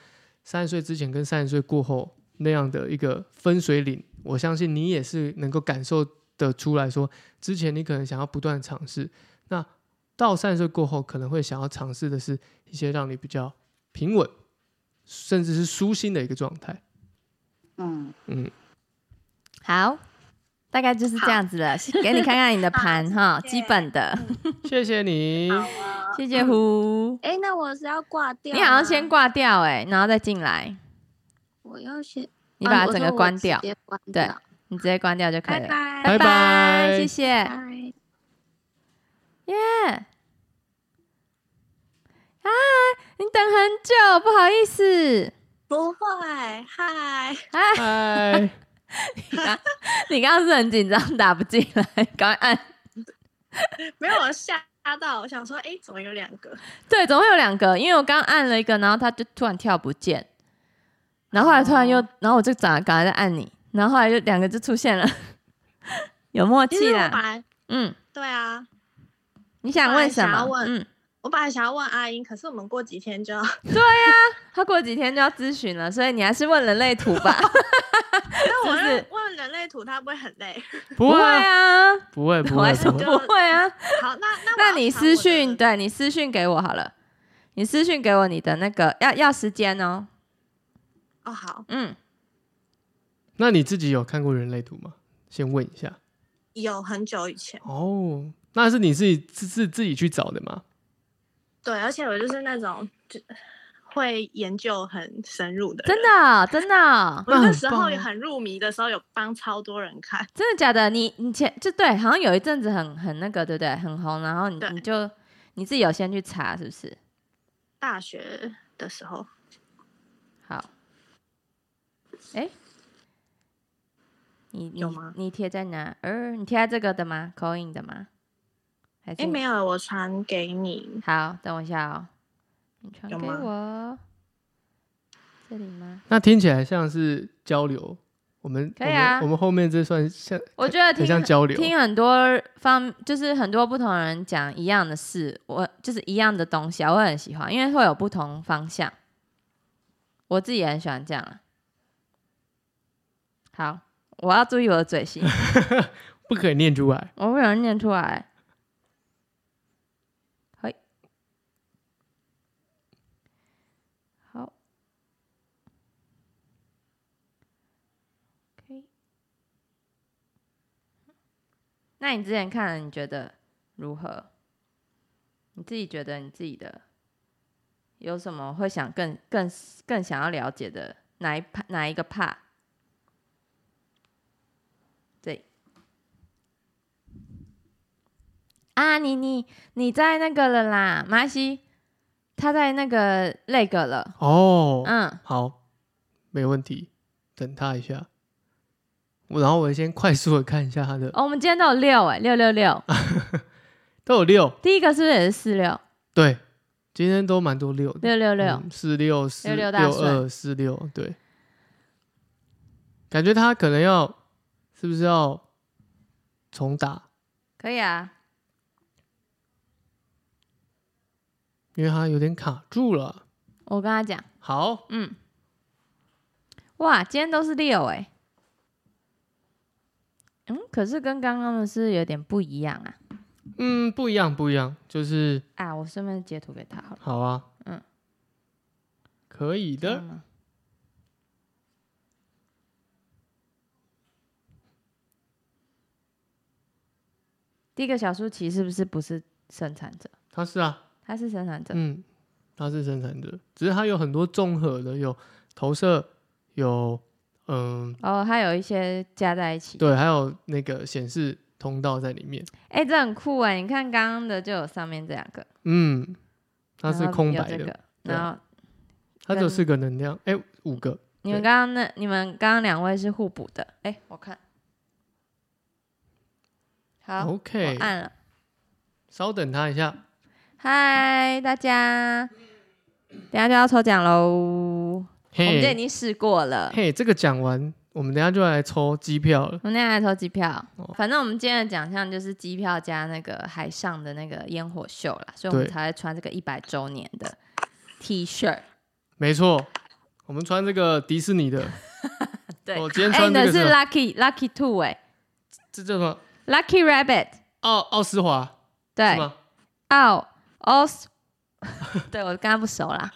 三十岁之前跟三十岁过后那样的一个分水岭，我相信你也是能够感受得出来说，之前你可能想要不断地尝试，那到三十岁过后可能会想要尝试的是一些让你比较平稳，甚至是舒心的一个状态。嗯，嗯，好，大概就是这样子了。给你看看你的盘 哈，基本的。谢谢你。谢谢呼。哎、那我是要挂掉？你好像先挂掉哎，然后再进来，我要先，你把它整个关掉对你直接关掉就可以了。拜拜，拜拜谢谢。耶！啊，你等很久，不好意思。不会，嗨，嗨，你刚你刚是很紧张，打不进来，赶快按。没有我吓到，我想说，哎、怎么有两个？对，怎么会有两个，因为我刚按了一个，然后它就突然跳不见，然后后来突然又，然后我就赶赶快再按你，然后后来就两个就出现了，有默契啦。嗯，对啊，你想问什么？想要问嗯，我本来想要问阿英，可是我们过几天就要 对呀，他过几天就要咨询了，所以你还是问人类图吧。那我是问问人类图，他不会很累？不会啊，啊，不会，不会，不会。啊。好，那那那你私讯，对你私讯给我好了，你私讯给我你的那个要要时间哦。哦，好，嗯，那你自己有看过人类图吗？先问一下。有很久以前，哦，那是你自己自自自己去找的吗？对，而且我就是那种就会研究很深入的，真的。哦真的哦我那时候也很入迷的时候，有帮超多人看，真的假的？你你前就对，好像有一阵子很很那个，对不对？很红，然后你你就你自己有先去查，是不是？大学的时候，好，哎，你你有吗你贴在哪？呃，你贴在这个的吗 c o in 的吗？还是哎，没有，我传给你，好，等我一下哦，你传给吗我这里吗？那听起来像是交流。我们可以啊我们我们后面这算像，我觉得听像交流。听很多方，就是很多不同人讲一样的事，我就是一样的东西啊，我很喜欢，因为会有不同方向。我自己也很喜欢这样啊。好，我要注意我的嘴型，不可以念出来。我不能念出来。嘿，好，那你之前看了，你觉得如何？你自己觉得你自己的有什么会想更更更想要了解的哪一 part 哪一个 part？对啊，你你你在那个了啦，马来西，他在那个那个了，哦，嗯，好，没问题，等他一下。我然后我先快速的看一下他的，哦，我们今天都有六哎，六六六，都有六，第一个是不是也是四六？对，今天都蛮多六的，六六六？嗯四六四六六大六顺二四六，对，感觉他可能要是不是要重打，可以啊，因为他有点卡住了。我跟他讲，好，嗯，哇，今天都是六哎，嗯，可是跟刚刚的是有点不一样啊。嗯，不一样，不一样，就是啊，我顺便截图给他好了。好啊，嗯，可以的第一个小舒淇是不是不是生产者？他是啊，他是生产者。嗯，他是生产者，只是他有很多综合的，有投射，有嗯，哦，它有一些加在一起。对，还有那个显示通道在里面，哎、这很酷哎！你看刚刚的就有上面这两个，嗯，它是空白的，然后它只有四个能量，哎、五个，你们对刚刚那你们刚刚两位是互补的。哎、我看，好 OK，按了。稍等他一下，嗨，大家，等下就要抽奖喽。我们今天已嘿，经试过了，嘿，这个讲完，我们等下就来抽机票了，我们等下来抽机票。哦。反正我们今天的奖项就是机票加那个海上的那个烟火秀啦，所以我们才会穿这个一百周年的 T 恤。没错，我们穿这个迪士尼的，对，我今天穿、的是 Lucky Lucky Two 哎、这叫什么？Lucky Rabbit 奥奥斯华。对。是，吗？奥奥斯，对我跟他不熟啦。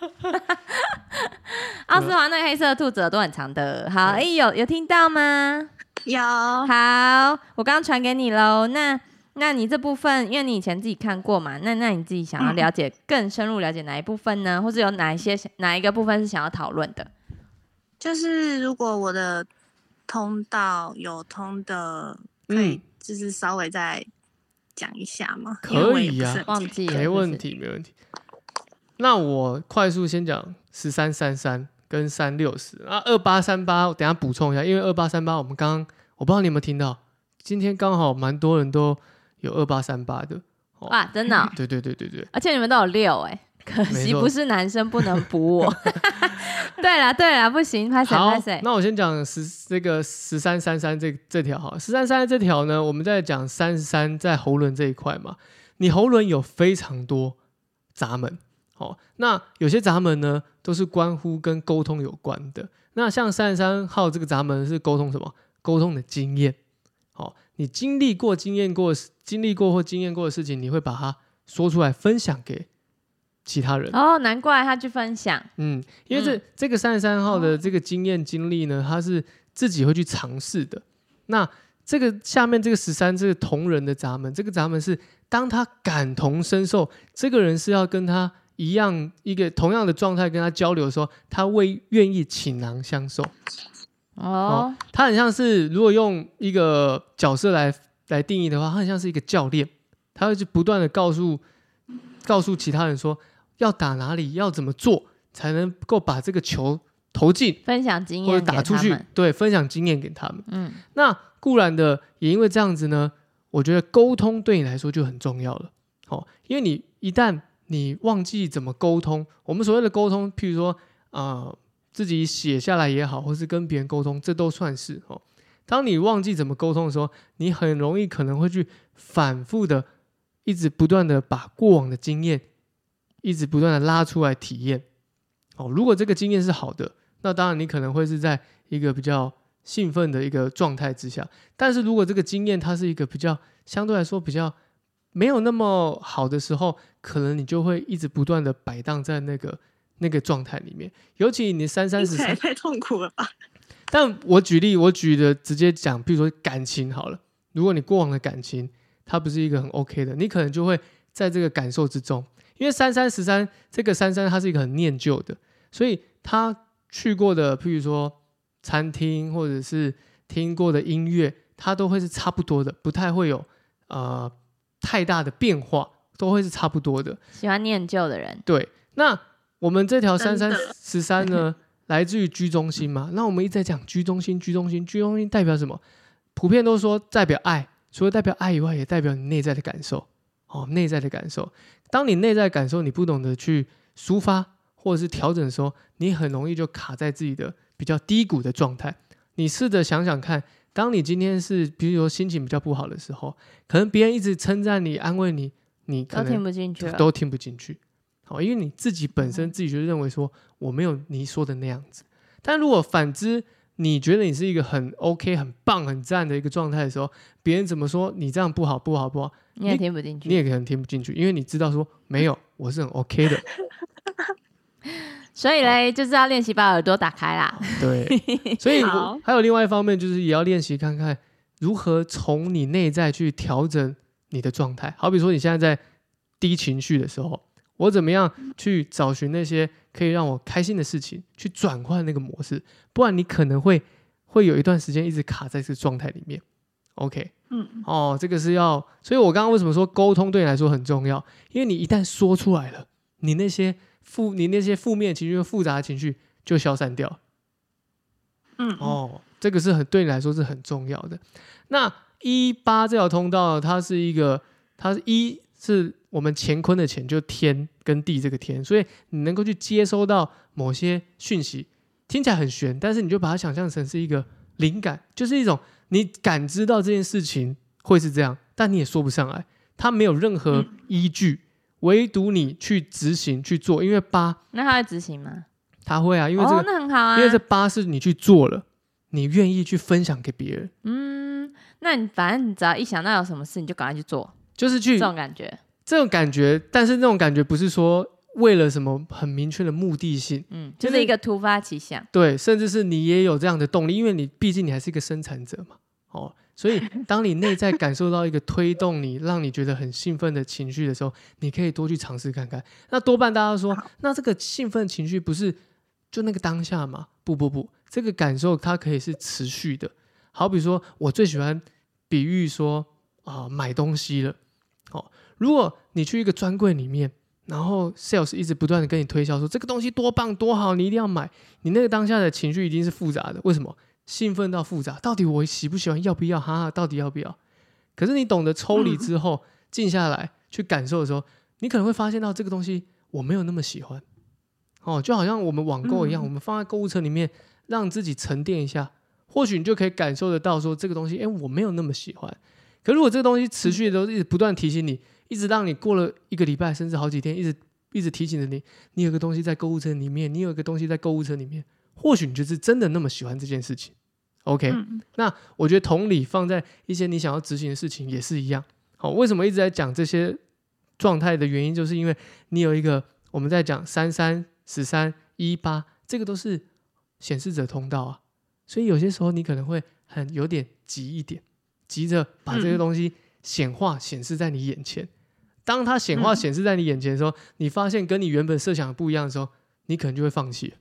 奥斯华那个黑色的兔子耳朵很长的，好，哎、有有听到吗？有好，我刚刚传给你喽。那那你这部分，因为你以前自己看过嘛，那那你自己想要了解、更深入了解哪一部分呢？或者有哪一些哪一个部分是想要讨论的？就是如果我的通道有通的，可以嗯就是稍微再讲一下吗？可以呀忘记了，没问。题，没问题。那我快速先讲十三三三跟三六十。啊，二八三八，我等下补充一下，因为二八三八我们刚刚我不知道你有没有听到，今天刚好蛮多人都有二八三八的，哇，真的哦、对对对对对，而且你们都有六哎、可惜不是男生不能补我。对了对了，不行，拍谁拍谁。，那我先讲十这个十三三三这这条哈，十三三三这条呢，我们在讲三十三在喉轮这一块嘛，你喉轮有非常多闸门，哦，那有些闸门呢都是关乎跟沟通有关的，那像三十三号这个闸门是沟通什么？沟通的经验，哦，你经历过、经验过、经历过或经验过的事情，你会把它说出来分享给其他人。哦，难怪他去分享。嗯，因为这、这个三十三号的这个经验经历呢，他是自己会去尝试的。那这个下面这个十三这个同人的闸门，这个闸门是当他感同身受，这个人是要跟他一样一个同样的状态跟他交流的时候，他会愿意倾囊相授。哦，他很像是如果用一个角色来来定义的话，他很像是一个教练，他会去不断的告诉告诉其他人说要打哪里，要怎么做才能够把这个球投进分享经或验或者打出去对，分享经验给他们。嗯，那固然的，也因为这样子呢，我觉得沟通对你来说就很重要了。哦，因为你一旦你忘记怎么沟通，我们所谓的沟通，譬如说啊、自己写下来也好，或是跟别人沟通，这都算是哦。当你忘记怎么沟通的时候，你很容易可能会去反复的，一直不断的把过往的经验，一直不断的拉出来体验。哦，如果这个经验是好的，那当然你可能会是在一个比较兴奋的一个状态之下。但是如果这个经验它是一个比较相对来说比较没有那么好的时候，可能你就会一直不断的摆荡在那个那个状态里面。尤其你三三十三，太痛苦了吧？但我举例，我举的直接讲，比如说感情好了，如果你过往的感情它不是一个很 OK 的，你可能就会在这个感受之中。因为三三十三这个三三它是一个很念旧的，所以他去过的，譬如说餐厅或者是听过的音乐，它都会是差不多的，不太会有呃太大的变化，都会是差不多的。喜欢念旧的人，对，那我们这条三三十三呢，来自于居中心嘛？那我们一直在讲居中心，居中心，居中心代表什么？普遍都说代表爱，除了代表爱以外，也代表你内在的感受。哦，内在的感受。当你内在感受你不懂得去抒发或者是调整的时候，你很容易就卡在自己的比较低谷的状态。你试着想想看，当你今天是比如说心情比较不好的时候，可能别人一直称赞你、安慰你，你可都能听不进去了。都听不进去。好，因为你自己本身自己就认为说我没有你说的那样子。但如果反之，你觉得你是一个很 OK、很棒、很赞的一个状态的时候，别人怎么说你这样不好、不好、不好，你也你听不进去，你也可能听不进去，因为你知道说没有，我是很 OK 的。所以嘞，就是要练习把耳朵打开啦。对，所以我好还有另外一方面，就是也要练习看看如何从你内在去调整你的状态。好比说你现在在低情绪的时候，我怎么样去找寻那些可以让我开心的事情，去转换那个模式，不然你可能会会有一段时间一直卡在这个状态里面。OK，嗯，哦，这个是要，所以我刚刚为什么说沟通对你来说很重要？因为你一旦说出来了，你那些负你那些负面情绪、复杂的情绪就消散掉。嗯，哦，这个是很对你来说是很重要的。那一八这条通道，它是一个，它是一是我们乾坤的乾，就天跟地这个天，所以你能够去接收到某些讯息，听起来很玄，但是你就把它想象成是一个灵感，就是一种你感知到这件事情会是这样，但你也说不上来，它没有任何依据，唯独你去执行去做，因为八那他会执行吗？他会啊，因为这个哦，那很好啊。因为这八是你去做了，你愿意去分享给别人，嗯，那你反正你只要一想到有什么事，你就赶快去做，就是去这种感觉。这种感觉。但是那种感觉不是说为了什么很明确的目的性，嗯，就就是是一个突发奇想。对，甚至是你也有这样的动力，因为你毕竟你还是一个生产者嘛，哦，所以 当你内在感受到一个推动你，让你觉得很兴奋的情绪的时候，你可以多去尝试看看。那多半大家说，那这个兴奋情绪不是就那个当下吗？不不不，这个感受它可以是持续的。好比说，我最喜欢比喻说啊、买东西了，哦，如果你去一个专柜里面，然后 sales 一直不断的跟你推销说这个东西多棒多好，你一定要买，你那个当下的情绪一定是复杂的。为什么？兴奋到复杂，到底我喜不喜欢，要不要？哈哈，到底要不要？可是你懂得抽离之后，静下来去感受的时候，你可能会发现到这个东西我没有那么喜欢。哦，就好像我们网购一样，嗯我们放在购物车里面，让自己沉淀一下，或许你就可以感受得到说这个东西，哎，我没有那么喜欢。可如果这个东西持续的都一直不断提醒你，一直让你过了一个礼拜甚至好几天，一直一直提醒着你，你有个东西在购物车里面，你有个东西在购物车里面，或许你就是真的那么喜欢这件事情。OK，、嗯那我觉得同理放在一些你想要执行的事情也是一样。好，为什么一直在讲这些状态的原因，就是因为你有一个我们在讲三三十三一八，这个都是显示者通道啊，所以有些时候你可能会很有点急一点，急着把这些嗯东西显化显示在你眼前。当它显化嗯显示在你眼前的时候，你发现跟你原本设想的不一样的时候，你可能就会放弃了。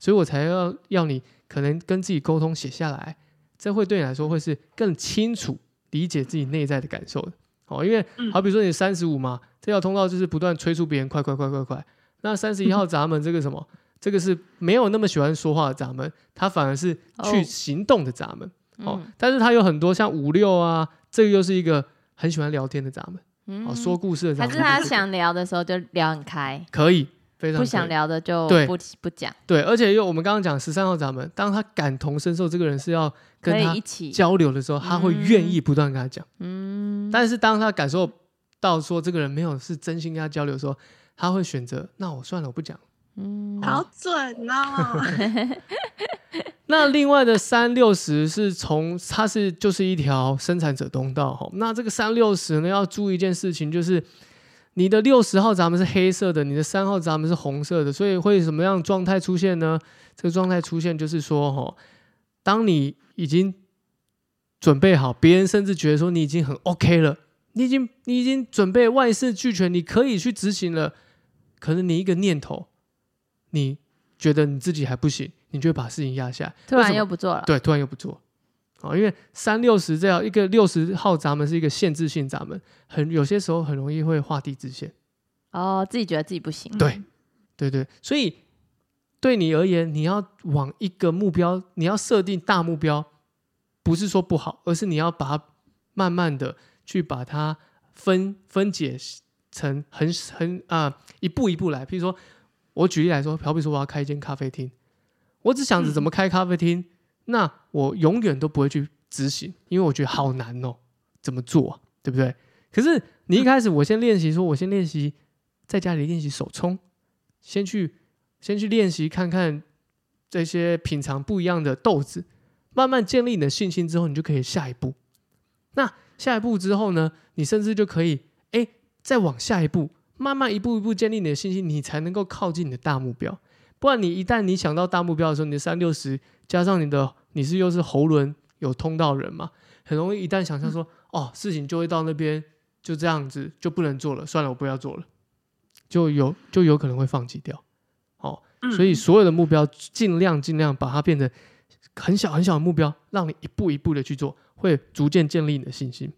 所以我才要要你可能跟自己沟通写下来，这会对你来说会是更清楚理解自己内在的感受的。哦，因为嗯好比说你三十五嘛，这条通道就是不断催促别人快快快快快。那三十一号闸门这个什么，这个是没有那么喜欢说话的闸门，他反而是去哦行动的闸门。哦，嗯但是他有很多像五六啊，这个又是一个很喜欢聊天的闸门。嗯哦，说故事的闸门。还是他想聊的时候就聊很开，可以，非常不想聊的就不不讲，对，而且又我们刚刚讲十三号闸门，当他感同身受，这个人是要跟他一起。交流的时候，他会愿意不断跟他讲。嗯，但是当他感受到说这个人没有是真心跟他交流的时候，他会选择那我算了，我不讲。嗯，好准哦！那另外的三六十是从它是就是一条生产者通道哈。那这个三六十呢，要注意一件事情，就是你的六十号闸门是黑色的，你的三号闸门是红色的，所以会什么样的状态出现呢？这个状态出现就是说哈，当你已经准备好，别人甚至觉得说你已经很 OK 了，你已经你已经准备万事俱全，你可以去执行了。可是你一个念头，你觉得你自己还不行，你就会把事情压下来。突然又不做了。对，突然又不做。哦，因为三六十这样一个六十号闸门是一个限制性闸门，很有些时候很容易会画地自限。哦，自己觉得自己不行。对，对对，所以对你而言，你要往一个目标，你要设定大目标，不是说不好，而是你要把它慢慢的去把它分分解成很很啊、一步一步来。譬如说，我举例来说，好比说我要开一间咖啡厅，我只想着怎么开咖啡厅，那我永远都不会去执行，因为我觉得好难哦，怎么做、啊，对不对？可是你一开始，我先练习，说我先练习在家里练习手冲，先去先去练习看看这些品尝不一样的豆子，慢慢建立你的信心之后，你就可以下一步。那下一步之后呢，你甚至就可以哎，再往下一步，慢慢一步一步建立你的信心，你才能够靠近你的大目标。不然你一旦你想到大目标的时候，你的三六十加上你的你是又是喉轮有通道人嘛，很容易一旦想象说、哦，事情就会到那边就这样子就不能做了，算了，我不要做了，就有就有可能会放弃掉。哦，所以所有的目标尽量尽量把它变成很小很小的目标，让你一步一步的去做，会逐渐建立你的信心。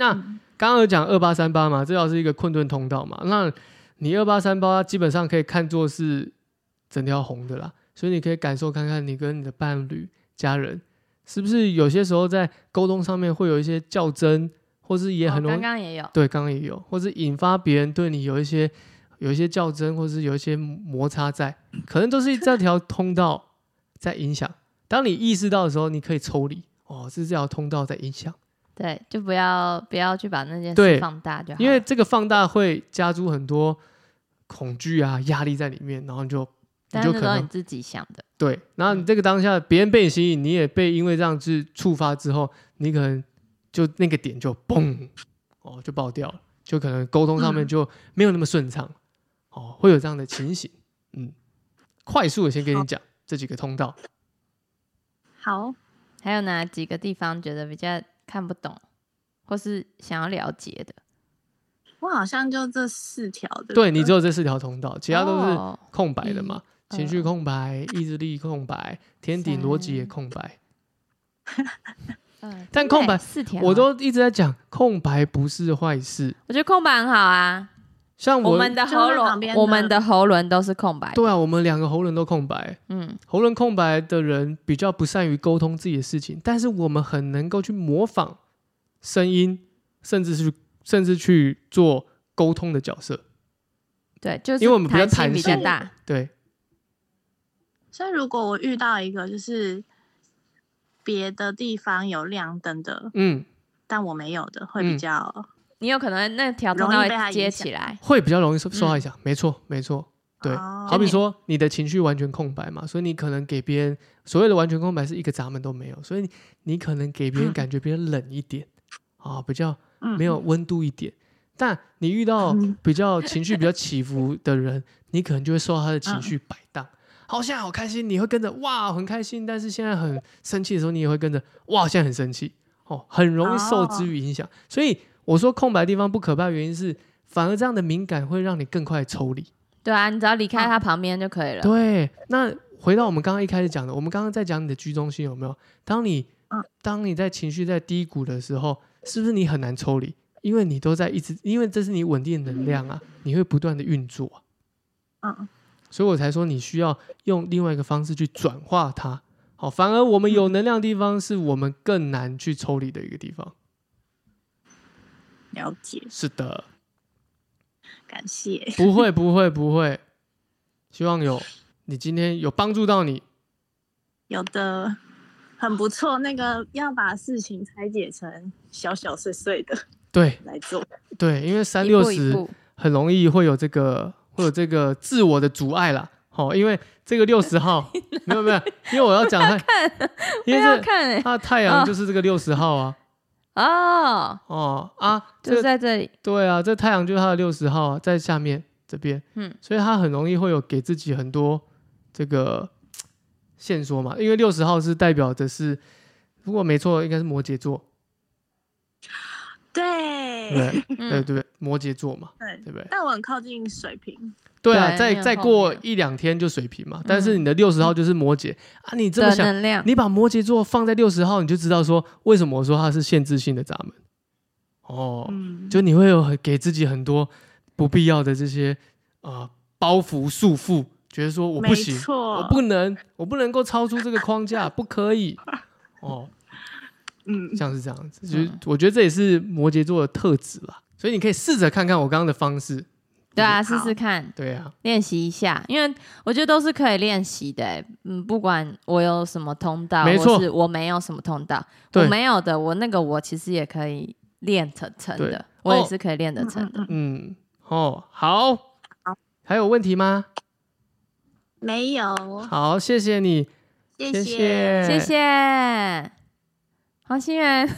那刚刚有讲二八三八嘛，这条是一个困顿通道嘛，那你二八三八基本上可以看作是整条红的啦，所以你可以感受看看你跟你的伴侣、家人是不是有些时候在沟通上面会有一些较真，或是也很容易、哦刚刚也有。对，刚刚也有，或是引发别人对你有一些有一些较真，或是有一些摩擦在，可能都是这条通道在影响。当你意识到的时候，你可以抽离，哦，是这条通道在影响，对，就不要不要去把那件事放大就好。因为这个放大会加诸很多恐惧啊、压力在里面，然后你就你但就是可能你自己想的。对，然后你这个当下别人被你吸引，你也被因为这样子触发之后，你可能就那个点就嘣哦就爆掉了，就可能沟通上面就没有那么顺畅，哦，会有这样的情形。嗯，快速的先跟你讲这几个通道。好，还有哪几个地方觉得比较看不懂，或是想要了解的？我好像就这四条的。对你只有这四条通道，其他都是哦空白的嘛，一情绪空白、意志力空白、天顶逻辑也空白。嗯但空白四条，我都一直在讲，空白不是坏事。我觉得空白很好啊。像我们的喉咙旁边，的我们的喉轮都是空白的。对啊，我们两个喉咙都空白。嗯，喉咙空白的人比较不善于沟通自己的事情，但是我们很能够去模仿声音，甚至是甚至去做沟通的角色。对，就是因为我们比较弹性比较大。对，所以如果我遇到一个就是别的地方有亮灯的，嗯，但我没有的，会嗯比较、你有可能那条通道会接起来。会比较容易受受到嗯影响。没错，没错。对，哦好比说你的情绪完全空白嘛，所以你可能给别人所谓的完全空白是一个闸门都没有，所以你你可能给别人感觉比较冷一点啊，比较嗯没有温度一点。但你遇到嗯比较情绪比较起伏的人，你可能就会受到他的情嗯绪摆荡。好，现在好开心，你会跟着哇很开心，但是现在很生气的时候，你也会跟着哇现在很生气哦，很容易受之于影响。所以我说空白的地方不可怕，原因是反而这样的敏感会让你更快抽离。对啊，你只要离开嗯他旁边就可以了。对，那回到我们刚刚一开始讲的，我们刚刚在讲你的居中心有没有？当你嗯当你在情绪在低谷的时候，是不是你很难抽离？因为你都在一直，因为这是你稳定的能量啊，你会不断的运作啊、嗯所以我才说你需要用另外一个方式去转化它。好，反而我们有能量的地方，是我们更难去抽离的一个地方。了解，是的，感谢。不会，不会，不会。希望有你今天有帮助到你。有的很不错，那个要把事情拆解成小小碎碎的对来做。对，因为三一六十。很容易会有这个会有这个自我的阻碍啦。好、因为这个六十号 没有没有，因为我要讲它，因为看欸它太阳哦就是这个六十号啊。哦，哦啊，就在这里。对啊，这太阳就是它的六十号啊，在下面这边，嗯，所以它很容易会有给自己很多这个线索嘛。因为六十号是代表的是，如果没错，应该是摩羯座。对，对 对嗯，对，摩羯座嘛，对，对不对？但我很靠近水瓶，对啊，再再过一两天就水瓶嘛，但是嗯。你的六十号就是摩羯。啊，你这么想，能量，你把摩羯座放在六十号，你就知道说为什么我说它是限制性的闸门。哦，嗯，就你会有很给自己很多不必要的这些啊、呃包袱束缚，觉得说我不行，我不能，我不能够超出这个框架，不可以。哦，嗯，像是这样子，就是嗯。我觉得这也是摩羯座的特质吧。所以你可以试着看看我刚刚的方式。对啊，试试看，对啊，练习一下，因为我觉得都是可以练习的欸。嗯，不管我有什么通道，没错。或是我没有什么通道，我没有的，我那个我其实也可以练成成的，我也哦是可以练得成的。嗯哦，好，还有问题吗？没有，好，谢谢你，谢。谢谢，谢谢黄心源，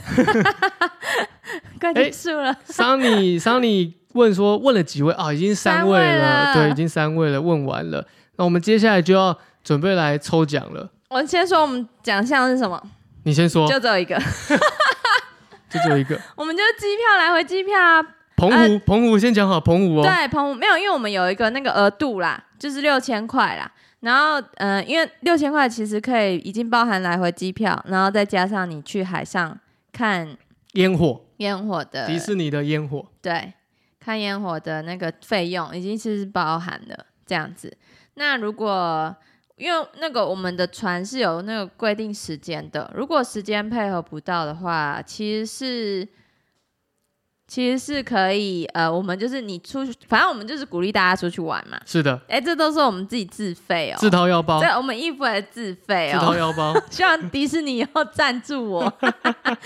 快结束了。桑尼，桑尼问说问了几位啊？已经三三位位了，了对，已经三位了，问完了。那我们接下来就要准备来抽奖了。我先说我们奖项是什么，你先说，就只有一个，就只有一个。我们就是机票来回机票啊。澎湖，呃澎湖先讲好，澎湖哦。对，澎湖没有，因为我们有一个那个额度啦，就是六千块啦。然后，嗯、因为六千块其实可以已经包含来回机票，然后再加上你去海上看烟火，烟火的迪士尼的烟火。对，看烟火的那个费用已经是包含了这样子。那如果因为那个我们的船是有那个规定时间的，如果时间配合不到的话，其实是其实是可以呃，我们就是你出去，反正我们就是鼓励大家出去玩嘛。是的，哎，这都是我们自己自费哦，自掏腰包，对，我们衣服也是自费自掏哦。腰包。希望迪士尼以后赞助我。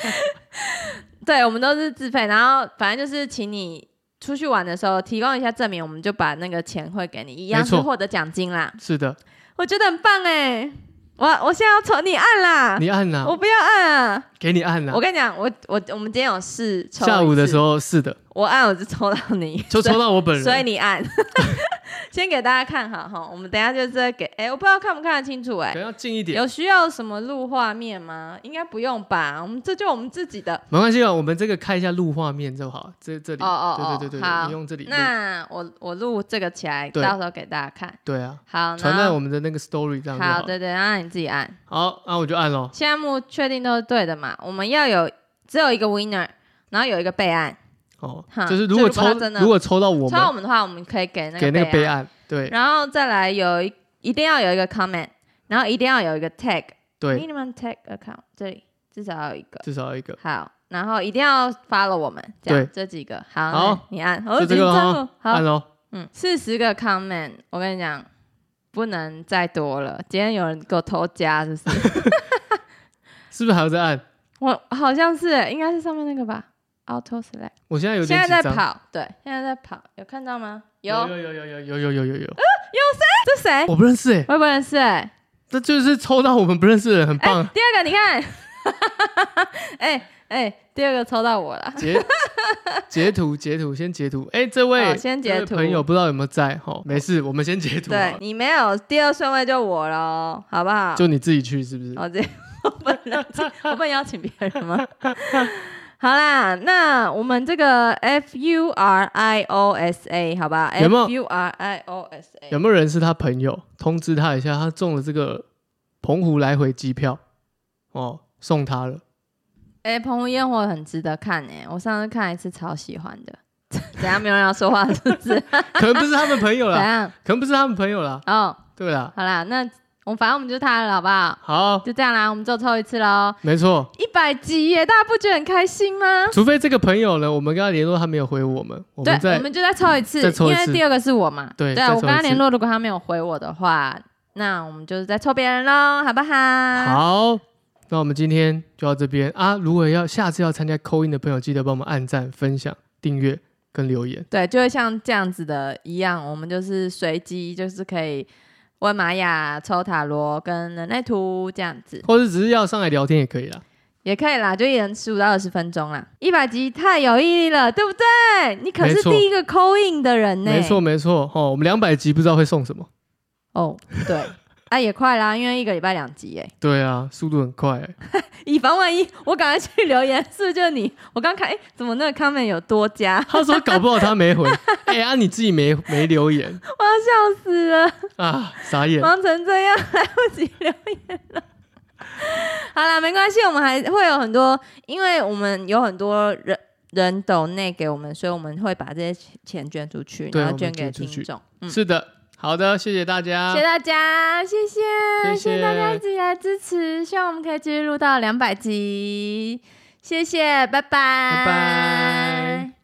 对，我们都是自费，然后反正就是请你出去玩的时候提供一下证明，我们就把那个钱汇给你，一样是获得奖金啦。是的，我觉得很棒哎！我我现在要抽，你按啦，你按呐我，不要按啊！给你按呐我。跟你讲，我我我们今天有试抽，下午的时候候是的，我按我就抽到你，就抽到我本人。所以你按。先给大家看好哈，我们等下就是给，哎、我不知道看不看得清楚哎、可能要近一点。有需要什么录画面吗？应该不用吧，我们这就我们自己的。没关系啊，我们这个看一下录画面就好。这这里，哦哦哦，对对对对，你用这里。那我我录这个起来，到时候给大家看。对啊，好，传在我们的那个 story 这样就好，好。对对，然后你自己按。好，那我就按咯。项目确定都是对的嘛？我们要有只有一个 winner，然后有一个备案。哦哈，就是如果抽如果抽到我们抽到我们的话，我们可以给那给那个备案，对然后再来有一一定要有一个 comment，然后一定要有一个 tag。对，minimum tag account 这里至少要有一个。至少要一个。好，然后一定要 follow 我们，这样对这几个。好，好你按，我就这个好按，咯。嗯，四十个 comment，我跟你讲，不能再多了。今天有人给我偷加，是不是？是不是还要再按？我好像是欸，应该是上面那个吧，auto select。我现在有现点紧张。在在跑，对，现在在跑，有看到吗？有，有有有有有有有有有有谁，这谁？我不认识哎，我也不认识哎。这就是抽到我们不认识的人，很哎、棒。第二个你看，哎哎、第二个抽到我了。截截图截图，先截图。哎，这位哦先截图朋友不知道有没有在哈？没事，我们先截图。对你没有第二顺位就我喽，好不好？就你自己去是不是？哦，这 我不能，我不能邀请别人吗？好啦，那我们这个 F U R I O S A 好吧有没有？F U R I O S A 有没有人是他朋友？通知他一下，他中了这个澎湖来回机票哦，送他了。哎，澎湖烟火很值得看哎，我上次看一次超喜欢的。等下没有人要说话是不是？可能不是他们朋友啦，怎样？可能不是他们朋友啦。哦，对啦，好啦，那我们反正我们就他了，好不好？好，就这样啦，我们就抽一次喽。没错。一百集耶，大家不觉得很开心吗？除非这个朋友呢，我们跟他联络，他没有回我们，我对们，再我们就再抽一次，因为第二个是我嘛。对我跟他联络，如果他没有回我的话，那我们就是再抽别人喽，好不好？。好。那我们今天就到这边啊！如果要下次要参加扣音的朋友，记得帮我们按赞、分享、订阅跟留言。对，就会像这样子的一样，我们就是随机，就是可以问玛雅、抽塔罗跟人类图这样子，或者只是要上来聊天也可以啦。也可以啦，就一人十五到二十分钟啦。一百集太有意义了，对不对？你可是第一个扣印的人呢。没错，没错哦，我们两百集不知道会送什么，哦，对，啊，也快啦，因为一个礼拜两集哎。对啊，速度很快欸。以防万一，我赶快去留言，是不是就是你？我刚看，哎、怎么那个 comment 有多加？他说搞不好他没回，哎、啊你自己没没留言我要笑死了，啊，傻眼。忙成这样，来不及留言了。好啦，没关系，我们还会有很多，因为我们有很多人人抖内给我们，所以我们会把这些钱钱捐出去，然后捐给听众。嗯，是的，好的，谢谢大家，谢谢大家，谢谢，谢谢。大家谢一直以来支持，希望我们可以继续录到两百集，谢谢，拜拜，拜拜。